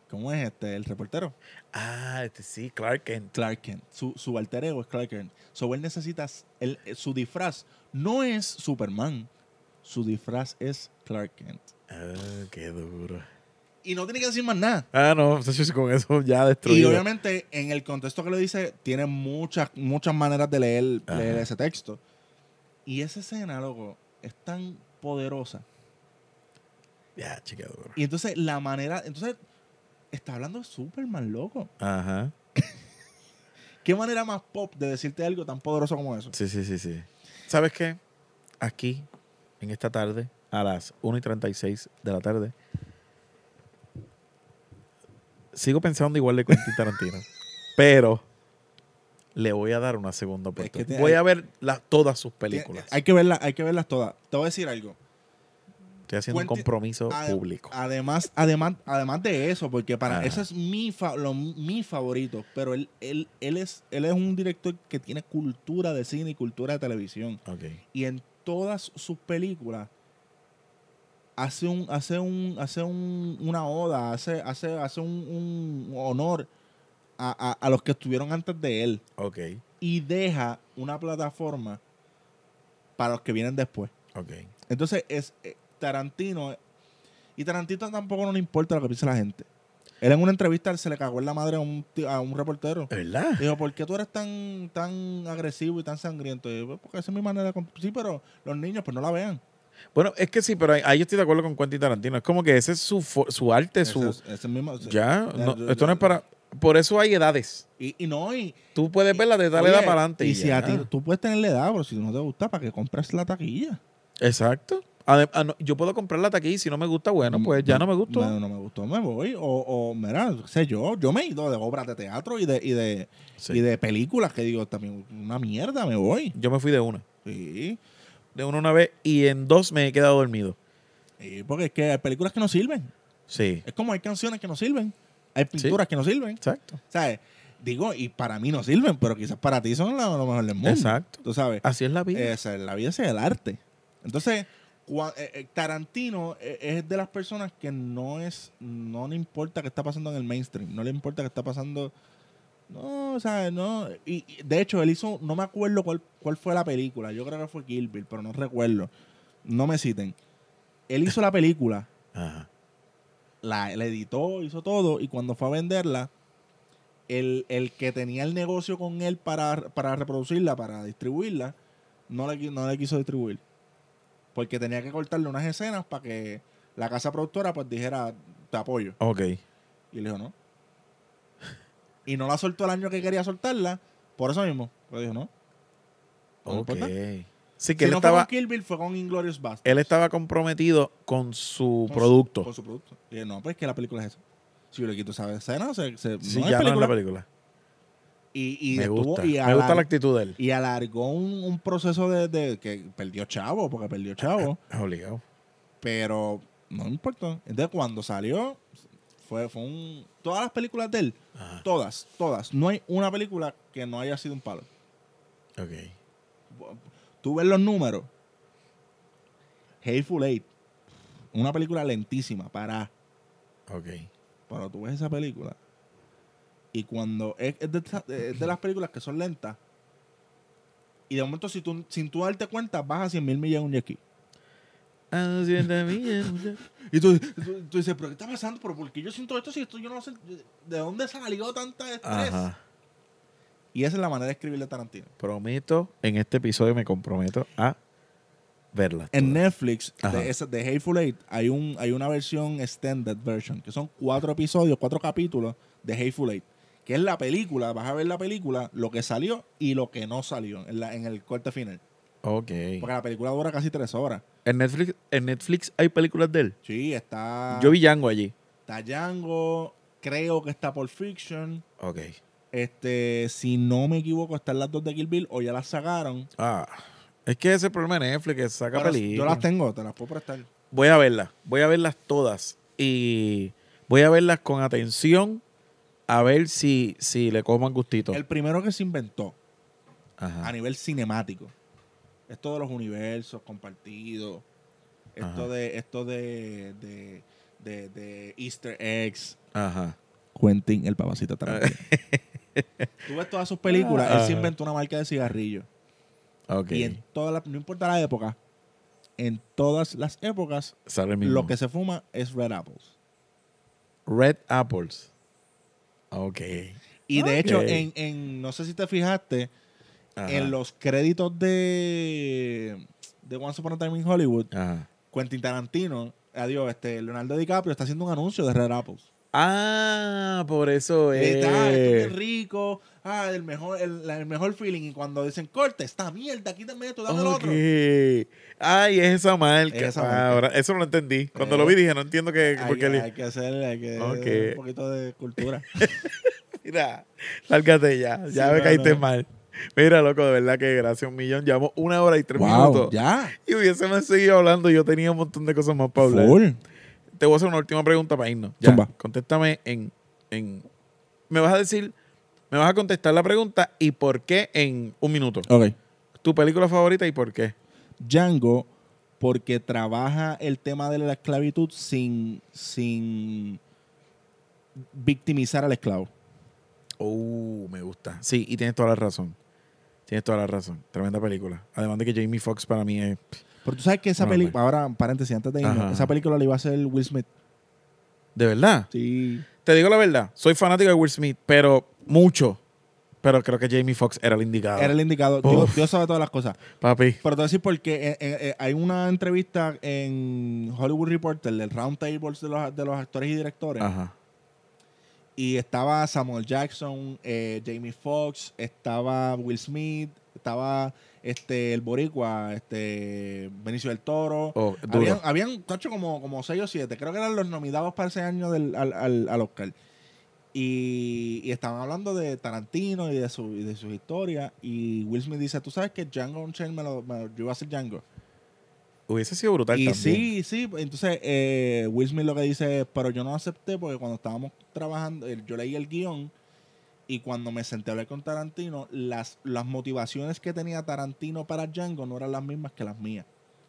D: ¿cómo es este? El reportero.
B: Ah, este sí, Clark Kent.
D: Clark Kent. Su, su alter ego es Clark Kent. So él necesita, él- eh, su disfraz no es Superman, su disfraz es Clark Kent.
B: Ah, qué duro.
D: Y no tiene que decir más nada.
B: Ah, no, entonces con eso ya
D: Y
B: destruido.
D: obviamente, en el contexto que lo dice, tiene muchas, muchas maneras de leer, leer ese texto. Y esa escena, loco, es tan poderosa.
B: Ya, duro.
D: Y entonces, la manera. Entonces, está hablando de Superman, loco.
B: Ajá. [laughs]
D: ¿Qué manera más pop de decirte algo tan poderoso como eso?
B: Sí, sí, sí, sí. ¿Sabes qué? Aquí, en esta tarde, a las 1 y 36 de la tarde, sigo pensando igual de Quentin Tarantino. [laughs] pero le voy a dar una segunda
D: Es que
B: oportunidad.
D: te-
B: voy
D: hay-
B: a ver la- todas sus películas.
D: Hay que verlas, hay que verlas todas. Te voy a decir algo.
B: Estoy haciendo un compromiso público.
D: Además, además, además de eso, porque para ese es mi, fa- lo- mi favorito, pero él, él, él, es, él es un director que tiene cultura de cine y cultura de televisión. Y en todas sus películas hace un, hace un, hace un, una oda, hace, hace, hace un, un honor a, a- los que estuvieron antes de él.
B: Ok.
D: Y deja una plataforma para los que vienen después.
B: Ok.
D: Entonces, es eh, Tarantino. Y Tarantino tampoco no le importa lo que piense la gente. Él en una entrevista se le cagó en la madre a un, ti- a un reportero.
B: ¿Es verdad?
D: Dijo, ¿por qué tú eres tan, tan agresivo y tan sangriento? Y yo, "Pues, porque esa es mi manera de... comp-". Sí, pero los niños pues no la vean.
B: Bueno, es que sí, pero ahí, yo estoy de acuerdo con Quentin Tarantino. Es como que ese es su, su arte,
D: Ese
B: su...
D: es- ese mismo-
B: Ya,
D: Ya,
B: no,
D: yo-
B: esto no es para... Por eso hay edades.
D: Y, y no, y...
B: Tú puedes verla de tal
D: oye,
B: edad para adelante.
D: Y
B: Y,
D: si a ti, tú puedes tener la edad, pero si no te gusta, ¿para que compres la taquilla?
B: Exacto. Ah, no, yo puedo comprar la taquilla y si no me gusta, bueno, pues ya no me gustó.
D: No, no me gustó, me voy. O, o mira, sé yo, yo me he ido de obras de teatro y de, y de,
B: Sí.
D: y de películas que digo, también una mierda, me voy.
B: Yo me fui de una.
D: Sí.
B: De una una vez y en dos me he quedado dormido.
D: Sí, porque es que hay películas que no sirven.
B: Sí.
D: Es como hay canciones que no sirven. Hay pinturas que no sirven.
B: Exacto.
D: ¿Sabes? Digo, y para mí no sirven, pero quizás para ti son lo, mejor del mundo.
B: Exacto.
D: Tú sabes.
B: Así es la vida.
D: Esa, la vida es el arte. Entonces, eh, eh, Tarantino eh, es de las personas que no es, no le importa qué está pasando en el mainstream, no le importa qué está pasando. No, o sea, no. Y, y, de hecho, él hizo, no me acuerdo cuál, cuál fue la película. Yo creo que fue Kill Bill, pero no recuerdo. No me citen. Él hizo la película,
B: Ajá.
D: La, la editó, hizo todo, y cuando fue a venderla, el, el que tenía el negocio con él para, para reproducirla, para distribuirla, no le, no le quiso distribuir. Porque tenía que cortarle unas escenas para que la casa productora pues dijera, te apoyo.
B: Ok.
D: Y él dijo, no. Y no la soltó el año que quería soltarla, por eso mismo. Le dijo, no. No
B: Ok.
D: importa.
B: Sí, que
D: Si
B: él
D: no fue
B: estaba,
D: con Kill Bill, fue con Inglorious Bastards.
B: él estaba comprometido con su
D: Con
B: producto.
D: Con su producto. Y no, pues que la película es eso. Si yo le quito esa escena, se, se,
B: sí,
D: no
B: ya no es la película.
D: Y, y
B: me gusta.
D: y
B: me gusta la actitud de él.
D: Y alargó un, un proceso de, de que perdió chavo, porque perdió chavo,
B: Es obligado.
D: pero no importa. Entonces cuando salió, fue, fue un... Todas las películas de él,
B: Ajá.
D: todas, todas. No hay una película que no haya sido un palo.
B: Ok.
D: Tú ves los números. Hateful Eight, una película lentísima, para...
B: Ok.
D: Pero tú ves esa película y cuando es, es de, esa- es de las películas que son lentas y de momento si tú, sin tú darte cuenta vas a 100 mil millas en un jet ski.
B: Siete millas.
D: Y tú, tú- tú dices, pero ¿qué está pasando? ¿Pero por qué yo siento esto si esto yo no sé de dónde salió tanta estrés?
B: Ajá.
D: Y esa es la manera de escribir de Tarantino.
B: Prometo, en este episodio me comprometo a verla.
D: En
B: todas.
D: Netflix, de, esa, de Hateful Eight, hay, un, hay una versión extended version, que son cuatro episodios, cuatro capítulos de Hateful Eight, que es la película, vas a ver la película, lo que salió y lo que no salió en, la, en el corte final.
B: Ok.
D: Porque la película dura casi tres horas.
B: En Netflix, en Netflix hay películas de él.
D: Sí, está,
B: Yo vi Django allí.
D: está Django, creo que está Pulp Fiction.
B: Ok.
D: Este, si no me equivoco, están las dos de Kill Bill o ya las sacaron.
B: Ah. Es que ese es el problema de Netflix, que saca películas.
D: yo las tengo, te las puedo prestar.
B: Voy a verlas. Voy a verlas todas. Y voy a verlas con atención a ver si, si le coman gustito.
D: El primero que se inventó
B: Ajá.
D: a nivel cinemático. Esto de los universos compartidos. Esto
B: Ajá.
D: de esto de, de, de, de Easter eggs.
B: Ajá.
D: Quentin, el papacito [laughs] Tarantino. [laughs] Tú ves todas sus películas, él se inventó una marca de cigarrillos.
B: Ok.
D: Y en todas las, no importa la época, en todas las épocas,
B: Sale
D: lo que se fuma es Red Apples.
B: Red Apples. Ok.
D: Y de hecho, en, en, no sé si te fijaste,
B: Ajá.
D: en los créditos de, de Once Upon a Time in Hollywood,
B: Ajá.
D: Quentin Tarantino, adiós, este, Leonardo DiCaprio está haciendo un anuncio de Red Apples.
B: Ah, por eso
D: Y
B: es.
D: está, esto es rico, ah, el mejor, el, el mejor feeling. Y cuando dicen, corte, esta mierda, quítame esto, dame el
B: Ok.
D: otro.
B: Ay, es esa marca.
D: Es esa
B: Ah,
D: marca.
B: ahora, eso no lo entendí. Cuando
D: Eh,
B: lo vi dije, no entiendo que...
D: Hay,
B: porque
D: hay que hacer hay que
B: Ok.
D: un poquito de cultura. [laughs]
B: Mira, lárgate ya. Ya
D: Sí,
B: me
D: no,
B: caíste
D: no.
B: mal. Mira, loco, de verdad que gracias un millón. Llevamos una hora y tres
D: Wow,
B: minutos.
D: ya.
B: Y hubiésemos seguido hablando. Yo tenía un montón de cosas más para hablar.
D: Full.
B: Te voy a hacer una última pregunta para irnos. Ya,
D: Zumba.
B: contéstame en, en... Me vas a decir... Me vas a contestar la pregunta y por qué en un minuto.
D: Ok.
B: ¿Tu película favorita y por qué?
D: Django, porque trabaja el tema de la esclavitud sin, sin victimizar al esclavo.
B: Oh, me gusta. Sí, y tienes toda la razón. Tienes toda la razón. Tremenda película. Además de que Jamie Foxx para mí es...
D: Pero tú sabes que esa película, ahora paréntesis, antes de irnos, esa película la iba a hacer Will Smith.
B: ¿De verdad?
D: Sí.
B: Te digo la verdad. Soy fanático de Will Smith, pero mucho. Pero creo que Jamie Foxx era el indicado.
D: Era el indicado. Dios, sabe todas las cosas.
B: Papi.
D: Pero te voy a decir porque eh, eh, eh, hay una entrevista en Hollywood Reporter del Round Table de los, de los actores y directores.
B: Ajá.
D: Y estaba Samuel Jackson, eh, Jamie Foxx, estaba Will Smith, estaba este el boricua, este Benicio del Toro.
B: Oh,
D: habían, habían tacho, como, como seis o siete. Creo que eran los nominados para ese año del, al, al, al Oscar. Y, y estaban hablando de Tarantino y de su, y de sus historias. Y Will Smith dice, ¿tú sabes que Django Unchained me lo, me lo- yo iba a hacer Django?
B: Hubiese sido brutal
D: Y
B: también.
D: sí, sí, entonces eh, Will Smith lo que dice es, pero yo no acepté porque cuando estábamos trabajando, eh, yo leí el guion y cuando me senté a hablar con Tarantino, las, las motivaciones que tenía Tarantino para Django no eran las mismas que las mías.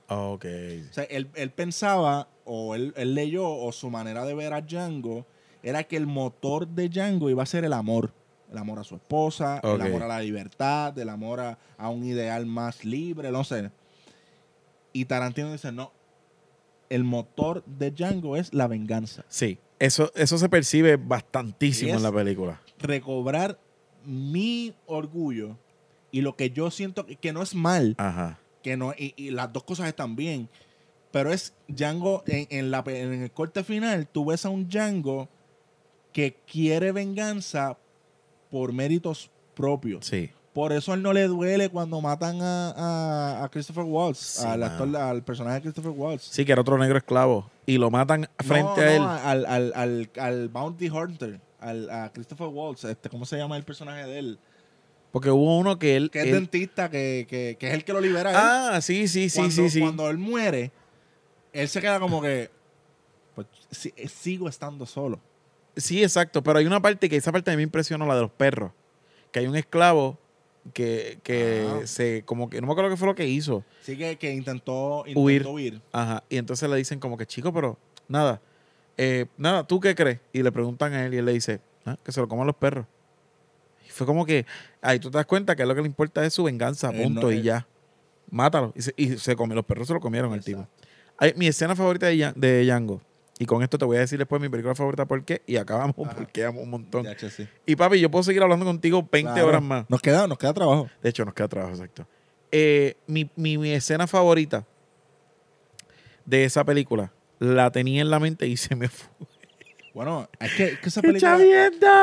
B: Ok.
D: O sea, él, él pensaba, o él, él leyó, o su manera de ver a Django, era que el motor de Django iba a ser el amor. El amor a su esposa, el amor a la libertad, el amor a, a un ideal más libre, no sé. Y Tarantino dice, no, el motor de Django es la venganza.
B: Sí. Eso, eso se percibe bastantísimo
D: es-
B: en la película.
D: Recobrar mi orgullo y lo que yo siento que, no es mal,
B: Ajá.
D: que no y, y las dos cosas están bien pero es Django en, en la, pe- en el corte final tú ves a un Django que quiere venganza por méritos propios
B: Sí.
D: por eso a él no le duele cuando matan a, a- a Christopher Waltz
B: Sí,
D: al,
B: mano.
D: actor, al personaje de Christopher Waltz
B: Sí, que era otro negro esclavo. Y lo matan frente
D: No,
B: a él.
D: al, al, al, al Bounty Hunter al, a Christopher Waltz este, ¿cómo se llama el personaje de él?
B: Porque hubo uno que él.
D: que es
B: él-
D: dentista que, que, que es el que lo libera a él.
B: ah, sí, sí, sí,
D: cuando,
B: sí, sí.
D: Cuando él muere, él se queda como que. Pues si- sigo estando solo.
B: Sí, exacto. Pero hay una parte que esa parte a mí me impresionó, la de los perros. Que hay un esclavo que, que
D: Ah.
B: se, como que, no me acuerdo qué fue lo que hizo.
D: Sí que, que intentó, intentó
B: Huir.
D: huir.
B: Ajá. Y entonces le dicen como que, chico, pero nada. Eh, nada, ¿tú qué crees? Y le preguntan a él y él le dice, "Ah, que se lo coman los perros. Y fue como que, ahí tú te das cuenta que lo que le importa es su venganza,
D: Él
B: punto,
D: no-
B: y ya. Mátalo. Y se, y se comió, los perros se lo comieron el tipo. Ay, mi escena favorita de, Django. Y con esto te voy a decir después mi película favorita por qué. Y acabamos
D: Ajá.
B: porque amo un montón.
D: Sí.
B: Y papi, yo puedo seguir hablando contigo 20
D: Claro.
B: horas más.
D: Nos queda, nos queda trabajo.
B: De hecho, nos queda trabajo, exacto. Eh, mi, mi- mi escena favorita de esa película la tenía en la mente y se me fue.
D: Bueno, es que, es que esa [laughs]
B: ¡Qué
D: película.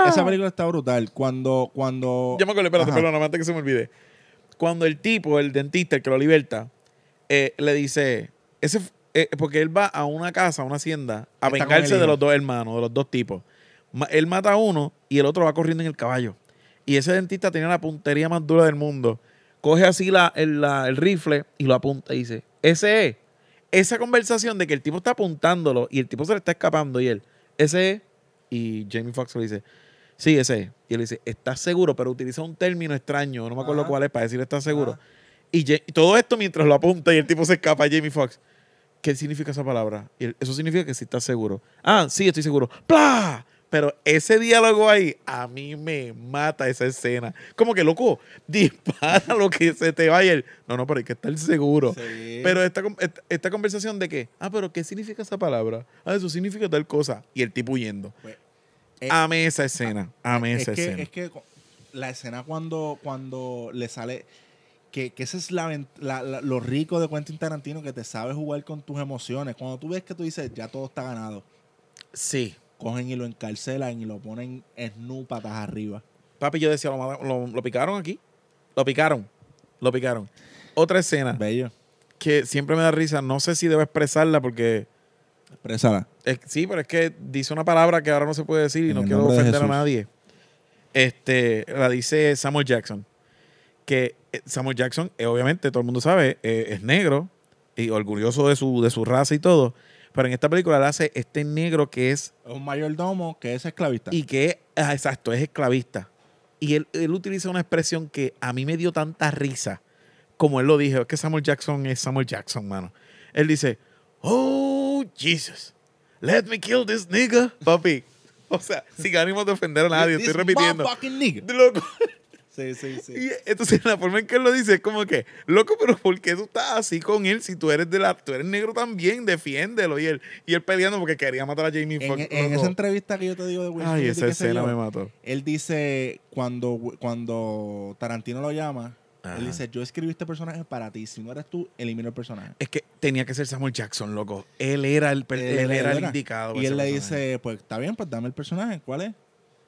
D: Esa película está brutal. Cuando. cuando
B: Ya me acuerdo, espérate, perdón, antes que se me olvide. Cuando el tipo, el dentista, el que lo liberta, eh, le dice, ese, eh, porque él va a una casa, a una hacienda, a
D: Está
B: vengarse de los dos hermanos, de los dos tipos. Ma- él mata a uno y el otro va corriendo en el caballo. Y ese dentista tenía la puntería más dura del mundo. Coge así la, el, la- el rifle y lo apunta y dice, ese es. Esa conversación de que el tipo está apuntándolo y el tipo se le está escapando y él, ese es. Y Jamie Foxx le dice, sí, ese es. Y él dice, ¿estás seguro? Pero utiliza un término extraño, no me acuerdo
D: Ajá.
B: cuál es, para decir estás seguro.
D: Ajá.
B: Y, todo esto mientras lo apunta y el tipo se escapa, Jamie Foxx. ¿Qué significa esa palabra? Y él, eso significa que sí estás seguro. Ah, sí, estoy seguro. ¡Plah! Pero ese diálogo ahí, a mí me mata esa escena. Como que, loco, [laughs] dispara lo que se te vaya. No, no, pero hay que estar seguro.
D: Sí.
B: Pero esta, esta, conversación de que, ah, pero ¿qué significa esa palabra? Ah, eso significa tal cosa. Y el tipo huyendo.
D: Pues, eh,
B: Ame esa escena. Ame
D: es
B: esa
D: que,
B: escena.
D: Es que la escena cuando, cuando le sale. Que, que ese es la, ven- la- la- lo rico de Quentin Tarantino, que te sabe jugar con tus emociones. Cuando tú ves que tú dices, ya todo está ganado,
B: Sí.
D: Cogen y lo encarcelan y lo ponen snu patas arriba.
B: Papi, yo decía, lo, lo- lo picaron aquí. Lo picaron. Lo picaron. Otra escena
D: Bello.
B: que siempre me da risa. No sé si debo expresarla porque...
D: Exprésala.
B: es- sí, pero es que dice una palabra que ahora no se puede decir y
D: En
B: no quiero ofender a nadie. Este, la dice Samuel Jackson. Que eh, Samuel Jackson, eh, obviamente, todo el mundo sabe, eh, es negro y orgulloso de su, de su raza y todo. Pero en esta película le hace este negro que es
D: un mayordomo que es esclavista.
B: y que, ah, exacto, es esclavista. Y él, él utiliza una expresión que a mí me dio tanta risa, como él lo dijo, es que Samuel Jackson es Samuel Jackson, mano. Él dice, oh, Jesus, let me kill this nigga, [laughs] papi. O sea, sin ánimo de ofender a nadie, estoy repitiendo. Loco.
D: Sí, sí, sí.
B: Y entonces la forma en que él lo dice es como que, loco, pero ¿por qué tú estás así con él si tú eres de la, tú eres negro también? Defiéndelo. Y él, y él peleando porque quería matar a Jamie Foxx.
D: en esa entrevista que yo te digo de Will
B: Ay,
D: Smith
B: esa escena
D: yo,
B: me mató.
D: Él dice, cuando, cuando Tarantino lo llama,
B: Ajá.
D: él dice, yo escribí este personaje para ti. Si no eres tú, elimino el personaje.
B: Es que tenía que ser Samuel Jackson, loco. Él era el, él, era el indicado.
D: Y él le
B: personaje.
D: dice, pues está bien, pues dame el personaje. ¿Cuál es?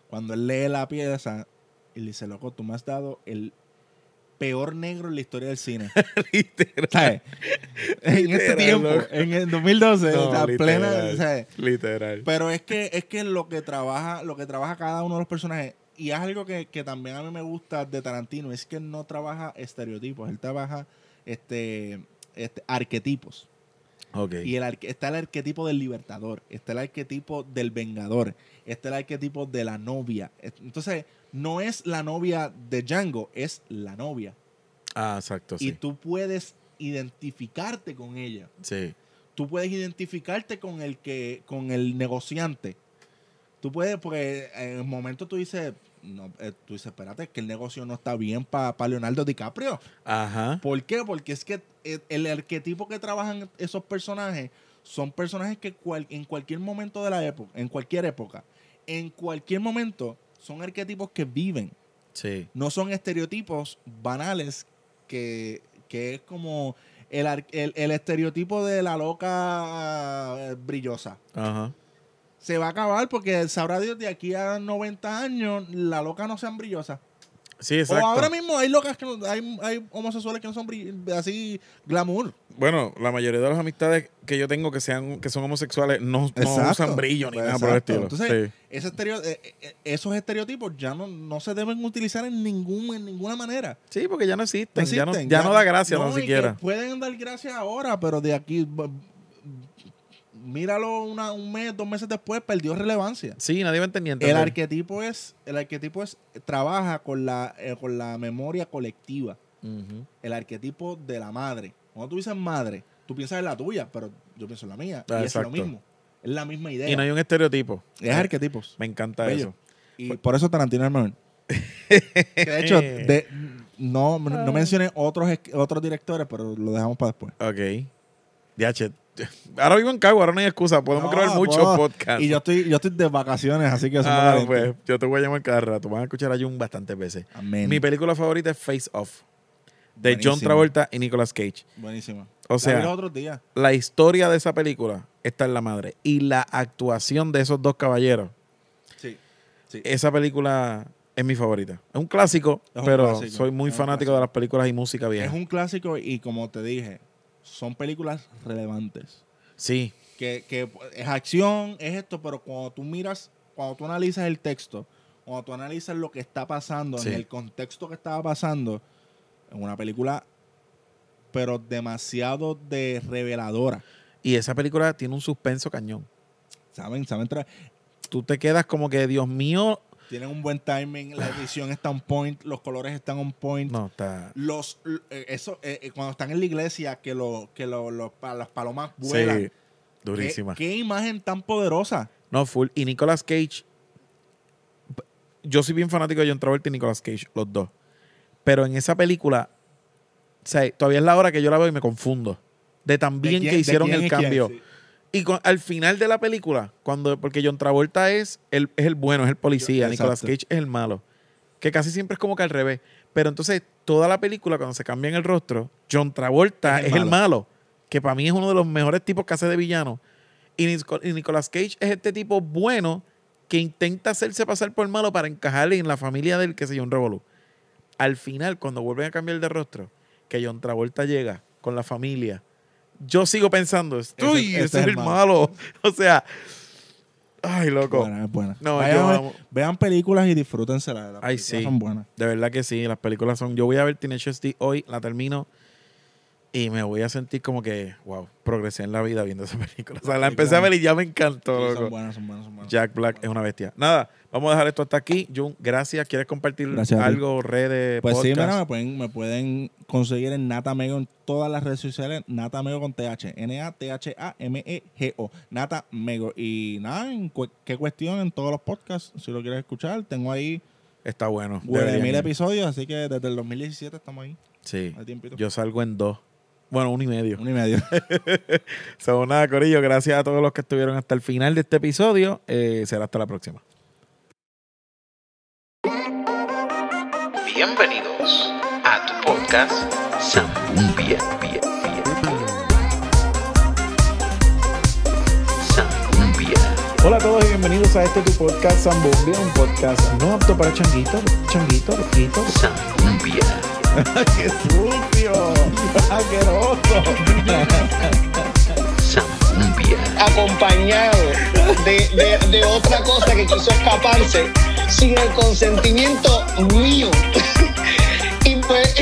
D: Cuando él lee la pieza, él dice, loco, tú me has dado el peor negro en la historia del cine. [laughs]
B: Literal.
D: ¿Sabes? En este
B: Literal,
D: tiempo,
B: loco.
D: en el 2012,
B: No,
D: o sea, plena,
B: literal.
D: ¿sabes?
B: Literal.
D: Pero es que, es que lo que trabaja, lo que trabaja cada uno de los personajes, y es algo que, que también a mí me gusta de Tarantino, es que él no trabaja estereotipos, él trabaja este, este arquetipos. Y el está el arquetipo del libertador, está el arquetipo del vengador, está el arquetipo de la novia. Entonces, no es la novia de Django, es la novia.
B: Ah, exacto,
D: Y
B: sí.
D: tú puedes identificarte con ella.
B: Sí.
D: Tú puedes identificarte con el que, con el negociante. Tú puedes, porque en el momento tú dices, no, eh, tú dices, espérate, que el negocio no está bien para Leonardo DiCaprio.
B: Ajá.
D: ¿Por qué? Porque es que el, el arquetipo que trabajan esos personajes son personajes que cual- en cualquier momento de la época, en cualquier época, en cualquier momento, son arquetipos que viven.
B: Sí.
D: No son estereotipos banales que, que es como el, el- el estereotipo de la loca eh, brillosa.
B: Ajá.
D: Se va a acabar porque sabrá Dios de aquí a 90 años la loca no sean brillosas.
B: Sí, exacto.
D: O ahora mismo hay locas que no- hay, hay homosexuales que no son así glamour.
B: Bueno, la mayoría de las amistades que yo tengo que sean que son homosexuales no, no usan brillo ni nada por el estilo.
D: Entonces,
B: Sí.
D: ese estereo- eh, eh, esos estereotipos ya no, no se deben utilizar en ningún en ninguna manera.
B: Sí, porque ya no existen. Ya, no, ya no da gracia,
D: que
B: siquiera.
D: Pueden dar gracia ahora, pero de aquí, míralo una- un mes, dos meses después, perdió relevancia.
B: Sí, nadie va a entender.
D: El arquetipo es, el arquetipo es, trabaja con la, eh, con la memoria colectiva. El arquetipo de la madre. Cuando tú dices madre, tú piensas en la tuya, pero yo pienso en la mía.
B: Ah,
D: y es lo
B: exacto.
D: mismo. Es la misma idea.
B: Y no hay un estereotipo.
D: es arquetipos.
B: Me encanta
D: Bello.
B: eso.
D: Y por eso Tarantino es mejor. [laughs] de hecho, de- no,
B: Ah.
D: no mencioné otros, otros directores, pero lo dejamos para después.
B: Ok. DH. Ahora vivo en Cagua, ahora no hay excusa. Podemos
D: No,
B: grabar muchos
D: puedo.
B: podcasts.
D: Y yo estoy, yo estoy de vacaciones, así que eso
B: ah,
D: me
B: pues yo te voy a llamar cada rato. Van a escuchar a Jun bastantes veces.
D: Amén.
B: Mi película favorita es Face Off. De
D: Buenísimo.
B: John Travolta y Nicolas Cage.
D: Buenísimo.
B: O sea-. La historia de esa película está en la madre. Y la actuación de esos dos caballeros.
D: Sí. sí.
B: Esa película es mi favorita. Es un clásico,
D: Es un
B: pero
D: clásico,
B: soy muy
D: es
B: fanático de las películas y música
D: Es
B: vieja.
D: un clásico y como te dije, son películas relevantes.
B: Sí,
D: Que, que es acción, es esto, pero cuando tú miras, cuando tú analizas el texto, cuando tú analizas lo que está pasando,
B: Sí.
D: en el contexto que estaba pasando, es una película, pero demasiado de reveladora.
B: y esa película tiene un suspenso cañón.
D: ¿Saben? ¿Saben?
B: Tú te quedas como que, Dios mío,
D: Tienen un buen timing, la [sighs] edición está on point, los colores están on point.
B: no, está...
D: Los, eh, eso, eh, eh, cuando están en la iglesia, que, lo, que lo, lo- las palomas vuelan.
B: Sí,
D: ¿Qué,
B: durísima.
D: qué imagen tan poderosa.
B: No, full. Y Nicolas Cage. Yo soy bien fanático de John Travolta y Nicolas Cage, los dos. Pero en esa película, o sea, todavía es la hora que yo la veo y me confundo. De tan
D: ¿De
B: bien
D: quién-
B: que hicieron el
D: es quién?
B: cambio.
D: Sí.
B: Y con- al final de la película, cuando porque John Travolta es el, es el bueno, es el policía, Nicolas. Cage es el malo. Que casi siempre es como que al revés. Pero entonces, toda la película, cuando se cambia en el rostro, John Travolta
D: Es
B: es
D: el
B: el, malo. Que para mí es uno de los mejores tipos que hace de villano. Y, Nico- y Nicolas Cage es este tipo bueno que intenta hacerse pasar por malo para encajarle en la familia del que se yo, un revolú. Al final, cuando vuelven a cambiar de rostro, que John Travolta llega con la familia, yo sigo pensando, estoy,
D: Ese- ese
B: es el malo. [laughs] O sea, Ay, loco.
D: Buena, es buena.
B: No,
D: Vayan
B: yo
D: a ver-
B: amo-
D: vean películas y disfrútenselas. Las
B: Ay,
D: películas
B: sí.
D: Son buenas.
B: De verdad que sí, las películas son. Yo voy a ver Teenage SD hoy, la termino y me voy a sentir como que, wow, progresé en la vida viendo esa película. O sea, la empecé a ver y ya me encantó,
D: Sí,
B: loco.
D: son buenas, son buenas, son buenas.
B: Jack Black es una bestia. Nada, vamos a dejar esto hasta aquí. Jun, gracias. ¿Quieres compartir
D: Gracias
B: algo, redes,
D: Pues sí, mira, me pueden, me pueden conseguir en Natamego en todas las redes sociales. Natamego con TH. N-A-T-H-A-M-E-G-O. Natamego. Y nada, en cu- qué cuestión en todos los podcasts. Si lo quieres escuchar, tengo ahí
B: Está bueno. deberían
D: mil
B: ir.
D: episodios. Así que desde el 2017 estamos ahí.
B: Sí. Yo salgo en dos. Bueno, uno y medio.
D: Uno y medio. [laughs]
B: So, nada, Corillo, gracias a todos los que estuvieron hasta el final de este episodio. Eh, será hasta la próxima.
A: Bienvenidos a tu podcast Zambumbia.
B: Hola a todos y bienvenidos a este tu podcast Zambumbia, un podcast no apto para changuitos, changuitos, loquitos.
A: Zambumbia.
B: ¡Qué sucio! ¡Asqueroso!
A: Zambumbia.
C: acompañado de, de- de otra cosa que quiso escaparse sin el consentimiento mío. y pues.